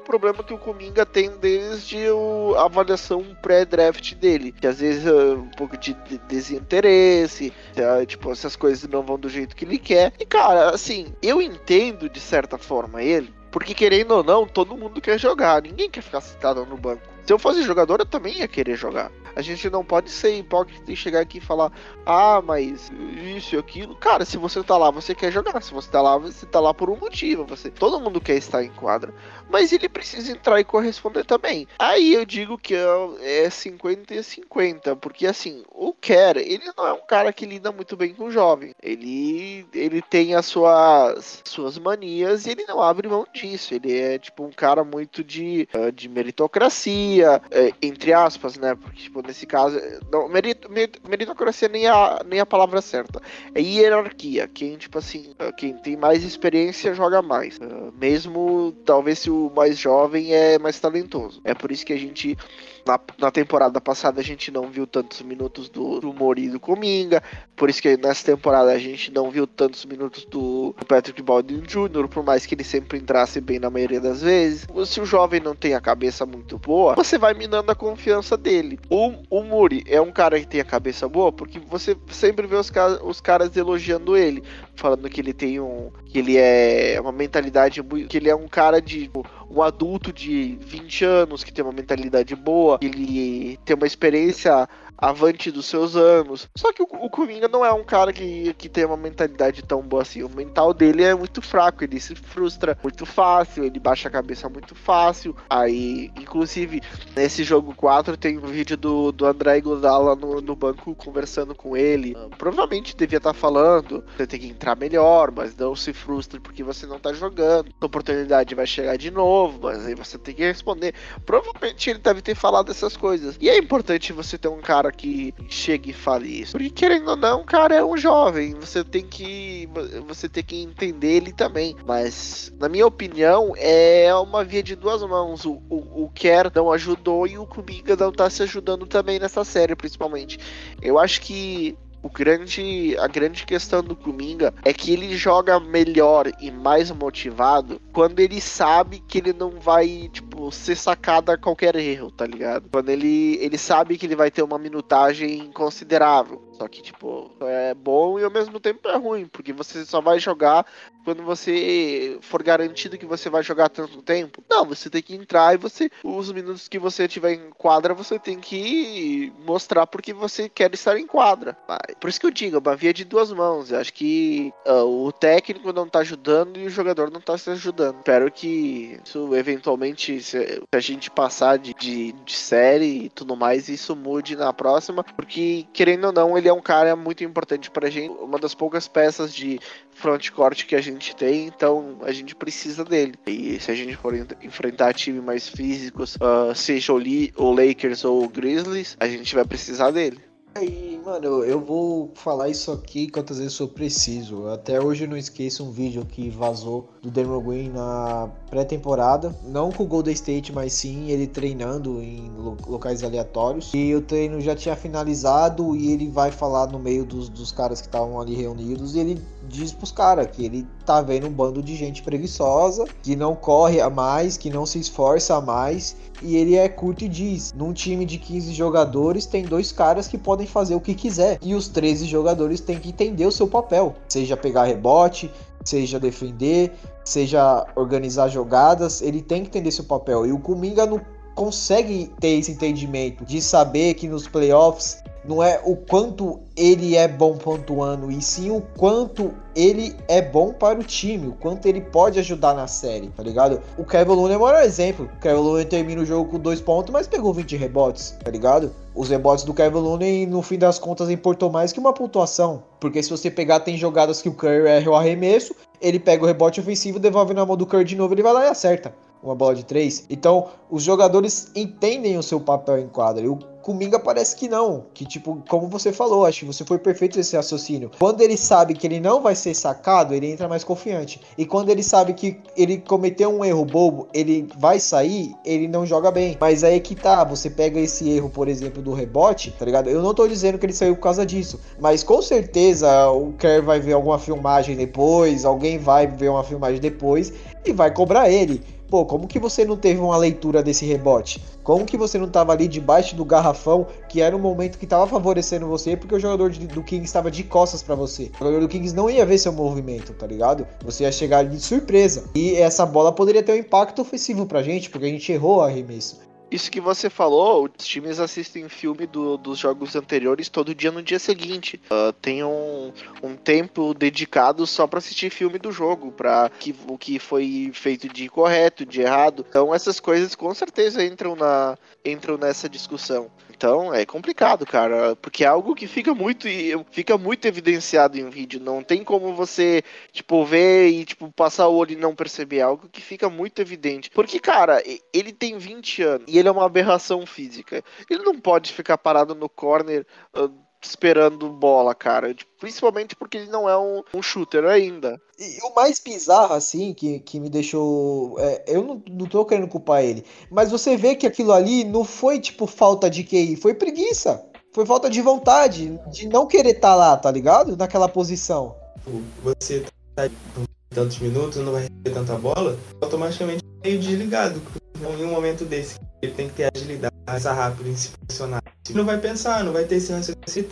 um problema que o Cominga tem desde o, a avaliação pré-draft dele, que às vezes é um pouco de desinteresse, é, tipo, essas coisas não vão do jeito que ele quer. E cara, assim, eu entendo de certa forma ele, porque querendo ou não, todo mundo quer jogar, ninguém quer ficar sentado no banco. Se eu fosse jogador, eu também ia querer jogar. A gente não pode ser hipócrita e chegar aqui e falar, ah, mas isso e aquilo. Cara, se você tá lá, você quer jogar. Se você tá lá, você tá lá por um motivo. Você, todo mundo quer estar em quadra. Mas ele precisa entrar e corresponder também. Aí eu digo que é 50 e 50. Porque assim, o Kerr, ele não é um cara que lida muito bem com o jovem. Ele, ele tem as suas, suas manias e ele não abre mão disso. Ele é tipo um cara muito de, de meritocracia meritocracia, é, entre aspas, né? Porque, tipo, nesse caso, não, merit, meritocracia nem a, nem a palavra certa. É hierarquia. Quem, tipo assim, quem tem mais experiência joga mais. Mesmo, talvez, se o mais jovem é mais talentoso. É por isso que a gente na, na temporada passada a gente não viu tantos minutos do, do Mori e do Cominga, por isso que nessa temporada a gente não viu tantos minutos do, Patrick Baldwin Jr., por mais que ele sempre entrasse bem na maioria das vezes. Se o jovem não tem a cabeça muito boa, você vai minando a confiança dele. O, o Muri é um cara que tem a cabeça boa porque você sempre vê os, os caras elogiando ele, falando que ele tem um. que ele é uma mentalidade. que ele é um cara de. Um adulto de 20 anos que tem uma mentalidade boa, ele tem uma experiência avante dos seus anos. Só que o, o não é um cara que, que tem uma mentalidade tão boa assim. O mental dele é muito fraco, ele se frustra muito fácil, ele baixa a cabeça muito fácil. Aí, inclusive, nesse jogo 4 tem um vídeo do, do André Godala no, no banco conversando com ele. Uh, provavelmente devia estar tá falando, você tem que entrar melhor, mas não se frustre porque você não tá jogando. A oportunidade vai chegar de novo, mas aí você tem que responder. Provavelmente ele deve ter falado essas coisas. E é importante você ter um cara que chegue e fale isso. Porque querendo ou não, cara é um jovem. Você tem que. Você tem que entender ele também. Mas, na minha opinião, é uma via de duas mãos. O, o, o Kerr não ajudou e o Kuminga não tá se ajudando também nessa série, principalmente. Eu acho que o grande, a grande questão do Kuminga é que ele joga melhor e mais motivado quando ele sabe que ele não vai, tipo, ser sacado a qualquer erro, tá ligado? Quando ele, ele sabe que ele vai ter uma minutagem considerável. Só que, tipo, é bom e ao mesmo tempo é ruim, porque você só vai jogar quando você for garantido que você vai jogar tanto tempo. Não, você tem que entrar e você, os minutos que você tiver em quadra, você tem que mostrar porque você quer estar em quadra. Por isso que eu digo, é uma via de duas mãos. Eu acho que uh, o técnico não tá ajudando e o jogador não tá se ajudando. Espero que isso eventualmente, se a gente passar de, de, de série e tudo mais, isso mude na próxima, porque querendo ou não, ele é um cara muito importante pra gente, uma das poucas peças de frontcourt que a gente tem, então a gente precisa dele. E se a gente for enfrentar times mais físicos, uh, seja o, Lee, o Lakers ou o Grizzlies, a gente vai precisar dele. Aí, mano, eu vou falar isso aqui quantas vezes eu preciso. Até hoje eu não esqueço um vídeo que vazou do Demo Green na pré-temporada. Não com o Golden State, mas sim ele treinando em locais aleatórios. E o treino já tinha finalizado e ele vai falar no meio dos, dos caras que estavam ali reunidos. E ele diz pros caras que ele tá vendo um bando de gente preguiçosa, que não corre a mais, que não se esforça a mais. E ele é curto e diz: num time de 15 jogadores, tem dois caras que podem fazer o que quiser. E os 13 jogadores têm que entender o seu papel, seja pegar rebote, seja defender, seja organizar jogadas, ele tem que entender seu papel. E o Kuminga não consegue ter esse entendimento de saber que nos playoffs não é o quanto ele é bom pontuando, e sim o quanto ele é bom para o time, o quanto ele pode ajudar na série, tá ligado? O Kevin Looney é o maior exemplo. O Kevin Looney termina o jogo com dois pontos, mas pegou 20 rebotes, tá ligado? Os rebotes do Kevin Looney, no fim das contas, importou mais que uma pontuação. Porque se você pegar, tem jogadas que o Curry erra o arremesso, ele pega o rebote ofensivo, devolve na mão do Curry de novo, ele vai lá e acerta uma bola de três. Então, os jogadores entendem o seu papel em quadra. O Kuminga parece que não. Que, tipo, como você falou, acho que você foi perfeito nesse raciocínio. Quando ele sabe que ele não vai ser sacado, ele entra mais confiante. E quando ele sabe que ele cometeu um erro bobo, ele vai sair, ele não joga bem. Mas aí que tá, você pega esse erro, por exemplo, do rebote, tá ligado? Eu não tô dizendo que ele saiu por causa disso. Mas com certeza o Kerr vai ver alguma filmagem depois, alguém vai ver uma filmagem depois e vai cobrar ele. Pô, como que você não teve uma leitura desse rebote? Como que você não estava ali debaixo do garrafão, que era um momento que estava favorecendo você, porque o jogador de, do Kings estava de costas para você. O jogador do Kings não ia ver seu movimento, tá ligado? Você ia chegar ali de surpresa. E essa bola poderia ter um impacto ofensivo pra gente, porque a gente errou o arremesso. Isso que você falou, os times assistem filme do, dos jogos anteriores todo dia no dia seguinte. Uh, tem um, um tempo dedicado só para assistir filme do jogo, para que, o que foi feito de correto, de errado. Então essas coisas com certeza entram, na, entram nessa discussão. Então é complicado, cara, porque é algo que fica muito fica muito evidenciado em vídeo, não tem como você, tipo, ver e tipo passar o olho e não perceber é algo que fica muito evidente. Porque, cara, ele tem 20 anos e ele é uma aberração física. Ele não pode ficar parado no corner uh, esperando bola, cara. Principalmente porque ele não é um, um shooter ainda. E o mais bizarro, assim, que, que me deixou. É, eu não, não tô querendo culpar ele. Mas você vê que aquilo ali não foi, tipo, falta de QI, foi preguiça. Foi falta de vontade, de não querer estar tá lá, tá ligado? Naquela posição. Você tá tantos minutos, não vai receber tanta bola, automaticamente é meio desligado. Em um momento desse, ele tem que ter agilidade, pensar rápido em se posicionar. Não vai pensar, não vai ter esse raciocínio.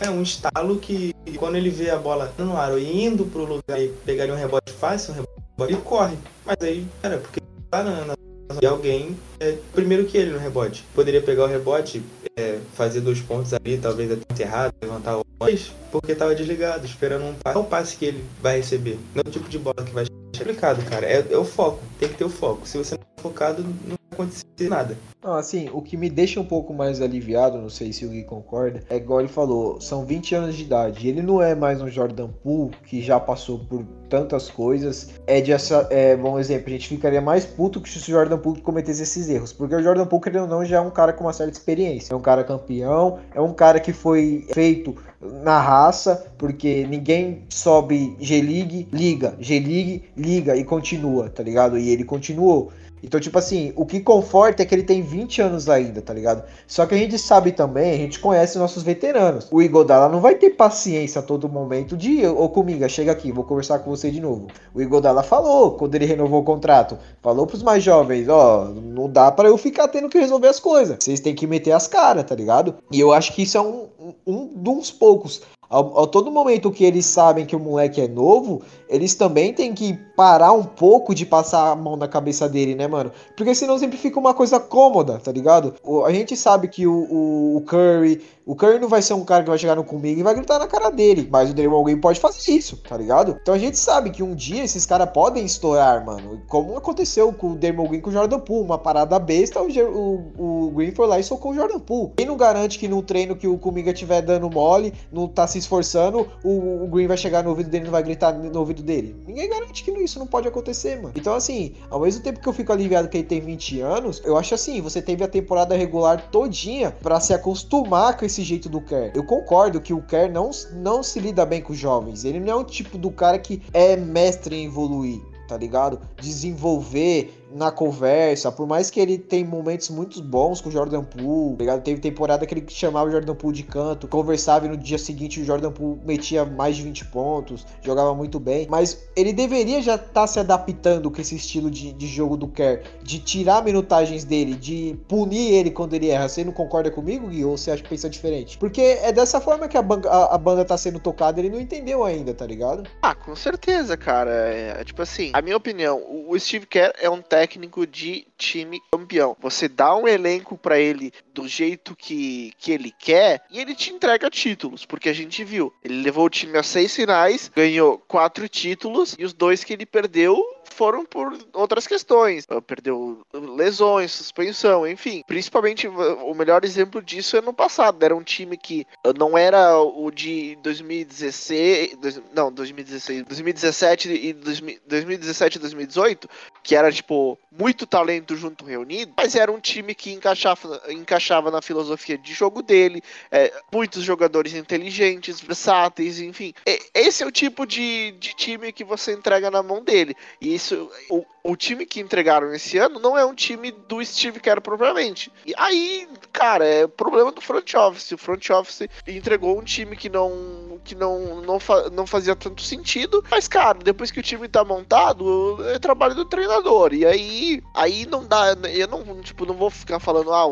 É um estalo que, quando ele vê a bola no ar ou indo pro lugar e pegaria um rebote fácil, um rebote, ele corre. Mas aí, cara, porque tá na, na e alguém é, primeiro que ele no rebote. Poderia pegar o rebote, é, fazer dois pontos ali, talvez até enterrado, levantar o mas porque estava desligado, esperando um passe. Não é o passe que ele vai receber, não é o tipo de bola que vai ser complicado, cara. É, é o foco, tem que ter o foco. Se você não é focado, não acontecer nada. Não, assim, o que me deixa um pouco mais aliviado, não sei se o Gui concorda, é igual ele falou, são 20 anos de idade. Ele não é mais um Jordan Poole que já passou por tantas coisas. É de essa, é, bom exemplo, a gente ficaria mais puto que se o Jordan Poole cometesse esses erros, porque o Jordan Poole, querendo ou não, já é um cara com uma certa experiência. É um cara campeão, é um cara que foi feito na raça, porque ninguém sobe G-League, liga, G-League, liga e continua, tá ligado? E ele continuou. Então, tipo assim, o que conforta é que ele tem 20 anos ainda, tá ligado? Só que a gente sabe também, a gente conhece nossos veteranos. O Igodala não vai ter paciência a todo momento de, ô comigo, chega aqui, vou conversar com você de novo. O Igodala falou, quando ele renovou o contrato, falou pros mais jovens, ó, não dá para eu ficar tendo que resolver as coisas. Vocês têm que meter as caras, tá ligado? E eu acho que isso é um, um, um dos poucos ao, ao, todo momento que eles sabem que o moleque é novo, eles também têm que parar um pouco de passar a mão na cabeça dele, né, mano? Porque senão sempre fica uma coisa cômoda, tá ligado? O, a gente sabe que o, o, o, Curry. O Curry não vai ser um cara que vai chegar no comigo e vai gritar na cara dele. Mas o Draymond Green pode fazer isso, tá ligado? Então a gente sabe que um dia esses caras podem estourar, mano. Como aconteceu com o Draymond Green com o Jordan Poole. Uma parada besta, o, Green foi lá e socou o Jordan Poole. Quem não garante que no treino que o Comiga estiver dando mole, não tá se esforçando, o, o Green vai chegar no ouvido dele e não vai gritar no ouvido dele? Ninguém garante que isso não pode acontecer, mano. Então, assim, ao mesmo tempo que eu fico aliviado que ele tem 20 anos, eu acho assim, você teve a temporada regular todinha para se acostumar com esse jeito do Kerr. Eu concordo que o Kerr não, não se lida bem com os jovens. Ele não é o tipo do cara que é mestre em evoluir tá ligado? Desenvolver na conversa, por mais que ele tem momentos muito bons com o Jordan Poole, tá ligado? Teve temporada que ele chamava o Jordan Poole de canto, conversava e no dia seguinte o Jordan Poole metia mais de 20 pontos, jogava muito bem, mas ele deveria já estar tá se adaptando com esse estilo de, de jogo do Kerr, de tirar minutagens dele, de punir ele quando ele erra. Você não concorda comigo, Gui? Ou você acha que pensa diferente? Porque é dessa forma que a, a, a banda tá sendo tocada, ele não entendeu ainda, tá ligado? Ah, com certeza, cara. É, é tipo assim, a minha opinião, o Steve Kerr é um técnico de time campeão. Você dá um elenco para ele do jeito que, que ele quer e ele te entrega títulos, porque a gente viu, ele levou o time a seis finais, ganhou quatro títulos e os dois que ele perdeu foram por outras questões. Perdeu lesões, suspensão, enfim. Principalmente o melhor exemplo disso é no passado. Era um time que não era o de 2016, não, 2016, 2017 e 2017 e 2018, que era tipo muito talento junto reunido, mas era um time que encaixava, encaixava na filosofia de jogo dele, é, muitos jogadores inteligentes, versáteis, enfim. esse é o tipo de, de time que você entrega na mão dele. E isso, o, o time que entregaram esse ano não é um time do Steve Kerr propriamente. E aí, cara, é problema do front office. O front office entregou um time que não que não, não, fa não fazia tanto sentido. Mas, cara, depois que o time tá montado, é trabalho do treinador. E aí, aí não dá. Eu não, tipo, não vou ficar falando, ah,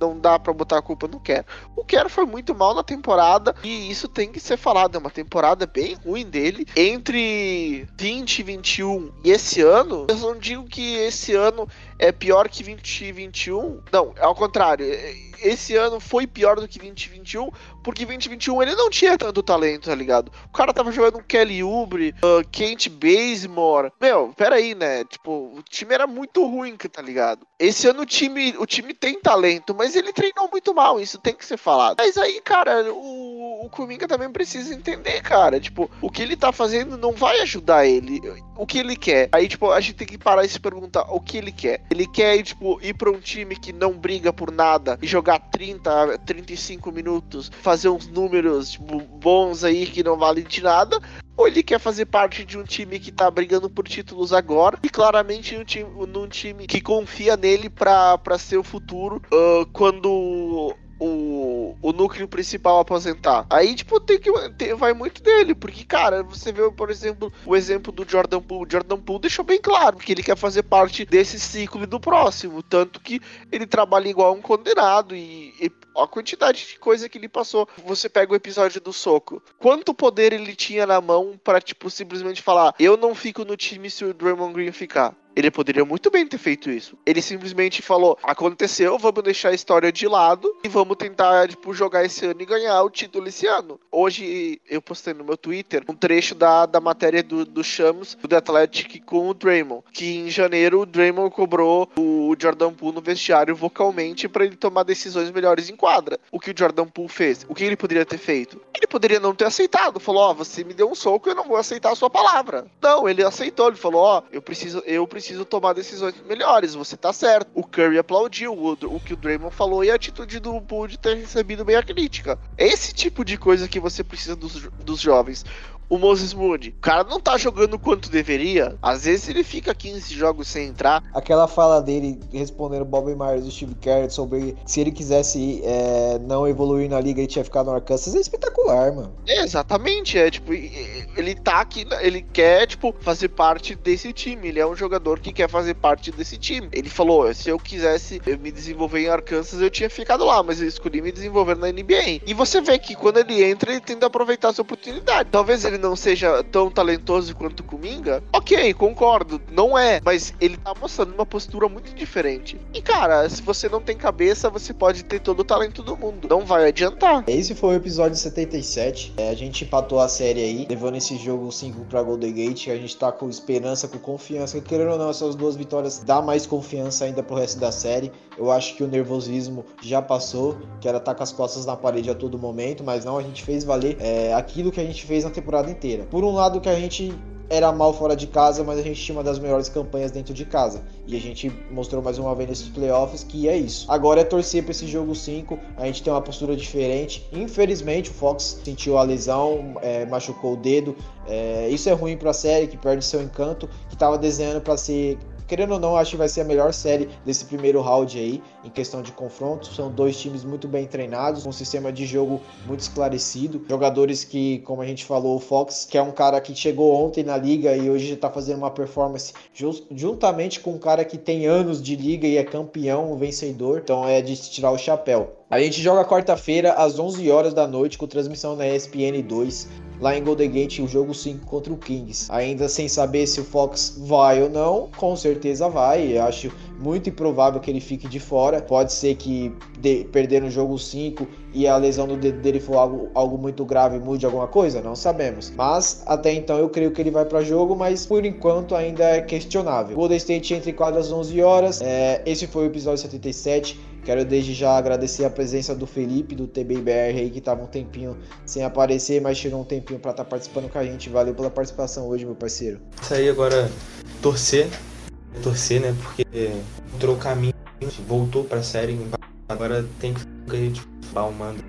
não dá pra botar a culpa no Kerr. O Kerr foi muito mal na temporada e isso tem que ser falado. É uma temporada bem ruim dele. Entre 20 e 21 e esse ano, eu não digo que esse ano é pior que 2021. Não, ao contrário. esse ano foi pior do que 2021, porque 2021 ele não tinha tanto talento, tá ligado? O cara tava jogando Kelly Oubre, uh, Kent Bazemore. Meu, peraí, né? Tipo, o time era muito ruim, tá ligado? Esse ano o time, o time tem talento, mas ele treinou muito mal, isso tem que ser falado. Mas aí, cara, o, o Kuminga também precisa entender, cara. Tipo, o que ele tá fazendo não vai ajudar ele. O que ele quer? Aí, tipo, a gente tem que parar e se perguntar o que ele quer. Ele quer, tipo, ir pra um time que não briga por nada e jogar 30, 35 minutos, fazer uns números tipo, bons aí que não valem de nada, ou ele quer fazer parte de um time que tá brigando por títulos agora e claramente um time, num time que confia nele para ser o futuro uh, quando o, o núcleo principal aposentar. Aí, tipo, tem que tem, vai muito dele, porque, cara, você vê, por exemplo, o exemplo do Jordan Poole. Jordan Poole deixou bem claro que ele quer fazer parte desse ciclo e do próximo, tanto que ele trabalha igual um condenado e, e a quantidade de coisa que ele passou. Você pega o episódio do soco. Quanto poder ele tinha na mão para tipo, simplesmente falar: Eu não fico no time se o Draymond Green ficar. Ele poderia muito bem ter feito isso. Ele simplesmente falou: aconteceu, vamos deixar a história de lado e vamos tentar, tipo, jogar esse ano e ganhar o título esse ano. Hoje eu postei no meu Twitter um trecho da, da matéria do, do Shams, do The Athletic com o Draymond. Que em janeiro o Draymond cobrou o Jordan Poole no vestiário vocalmente para ele tomar decisões melhores em quadra. O que o Jordan Poole fez? O que ele poderia ter feito? Ele poderia não ter aceitado. Falou: Ó, oh, você me deu um soco, eu não vou aceitar a sua palavra. Não, ele aceitou. Ele falou: Ó, oh, eu preciso, eu preciso preciso tomar decisões melhores, você tá certo. O Curry aplaudiu o, o que o Draymond falou e a atitude do Poole de ter recebido bem a crítica. Esse tipo de coisa que você precisa dos, dos jovens o Moses Moody. O cara não tá jogando quanto deveria. Às vezes ele fica 15 jogos sem entrar. Aquela fala dele respondendo Bob Myers e Steve Kerr sobre se ele quisesse é, não evoluir na liga e tinha ficado no Arkansas é espetacular, mano. É, exatamente. É tipo, ele tá aqui, ele quer, tipo, fazer parte desse time. Ele é um jogador que quer fazer parte desse time. Ele falou: se eu quisesse me desenvolver em Arkansas, eu tinha ficado lá, mas eu escolhi me desenvolver na NBA. E você vê que quando ele entra, ele tenta aproveitar essa oportunidade. Talvez ele não seja tão talentoso quanto o Kuminga, ok, concordo, não é, mas ele tá mostrando uma postura muito diferente. E cara, se você não tem cabeça, você pode ter todo o talento do mundo, não vai adiantar. Esse foi o episódio 77. É, a gente empatou a série aí, levando esse jogo 5 pra Golden Gate. A gente tá com esperança, com confiança. Querendo ou não, essas duas vitórias dá mais confiança ainda pro resto da série. Eu acho que o nervosismo já passou, que era estar tá com as costas na parede a todo momento, mas não, a gente fez valer é, aquilo que a gente fez na temporada inteira. Por um lado que a gente era mal fora de casa, mas a gente tinha uma das melhores campanhas dentro de casa. E a gente mostrou mais uma vez nesses playoffs que é isso. Agora é torcer para esse jogo 5, a gente tem uma postura diferente. Infelizmente, o Fox sentiu a lesão, é, machucou o dedo. É, isso é ruim para a série, que perde seu encanto, que estava desenhando para ser querendo ou não, acho que vai ser a melhor série desse primeiro round aí, em questão de confrontos. São dois times muito bem treinados, com um sistema de jogo muito esclarecido. Jogadores que, como a gente falou, o Fox, que é um cara que chegou ontem na liga e hoje está fazendo uma performance juntamente com um cara que tem anos de liga e é campeão, vencedor. Então é de tirar o chapéu. A gente joga quarta-feira às 11 horas da noite com transmissão na ESPN 2 lá em Golden Gate o jogo 5 contra o Kings. Ainda sem saber se o Fox vai ou não, com certeza vai. Eu acho muito improvável que ele fique de fora. Pode ser que de, perder no jogo 5 e a lesão do dedo dele for algo, algo muito grave mude alguma coisa, não sabemos. Mas até então eu creio que ele vai para jogo, mas por enquanto ainda é questionável. Golden State entra em quadra às 11 horas. É, esse foi o episódio 77. Quero desde já agradecer a presença do Felipe, do TBBR aí, que tava um tempinho sem aparecer, mas tirou um tempinho para estar tá participando com a gente. Valeu pela participação hoje, meu parceiro. Isso aí agora, torcer, torcer, né? Porque entrou o caminho, voltou pra série, agora tem que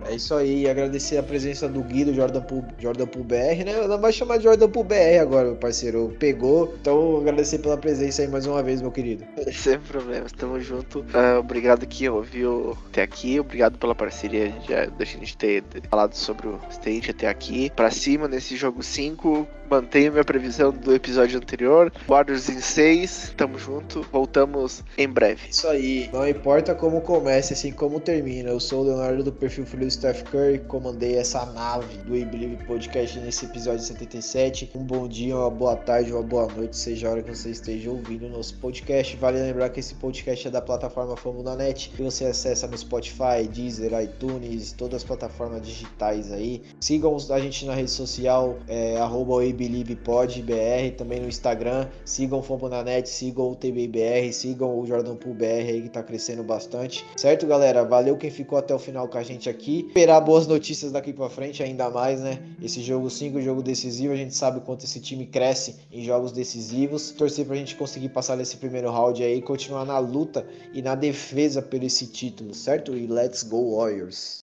É isso aí, agradecer a presença do Guido Jordan Pool, Jordan Pool BR, né? Não vai chamar de Jordan Pool BR agora, meu parceiro. Pegou, então agradecer pela presença aí mais uma vez, meu querido. Sem problema, tamo junto. Uh, obrigado que ouviu até aqui, obrigado pela parceria já da gente ter falado sobre o State até aqui. Pra cima nesse jogo 5, mantenho minha previsão do episódio anterior. Warriors em 6, tamo junto, voltamos em breve. Isso aí, não importa como comece, assim como termina. Eu sou o Leonardo do do perfil Filho Steph Curry, comandei essa nave do We Believe Podcast nesse episódio 77. Um bom dia, uma boa tarde, uma boa noite, seja a hora que você esteja ouvindo o nosso podcast. Vale lembrar que esse podcast é da plataforma Net, que você acessa no Spotify, Deezer, iTunes, todas as plataformas digitais aí. Sigam a gente na rede social, é, WeBelievePodBR, também no Instagram. Sigam o Net, sigam o TBBR, sigam o Jordan Pool BR aí que tá crescendo bastante. Certo, galera? Valeu quem ficou até o final com a gente aqui. Esperar boas notícias daqui para frente, ainda mais, né? Esse jogo 5, jogo decisivo, a gente sabe quanto esse time cresce em jogos decisivos. Torcer pra gente conseguir passar nesse primeiro round aí, continuar na luta e na defesa por esse título, certo? E let's go Warriors!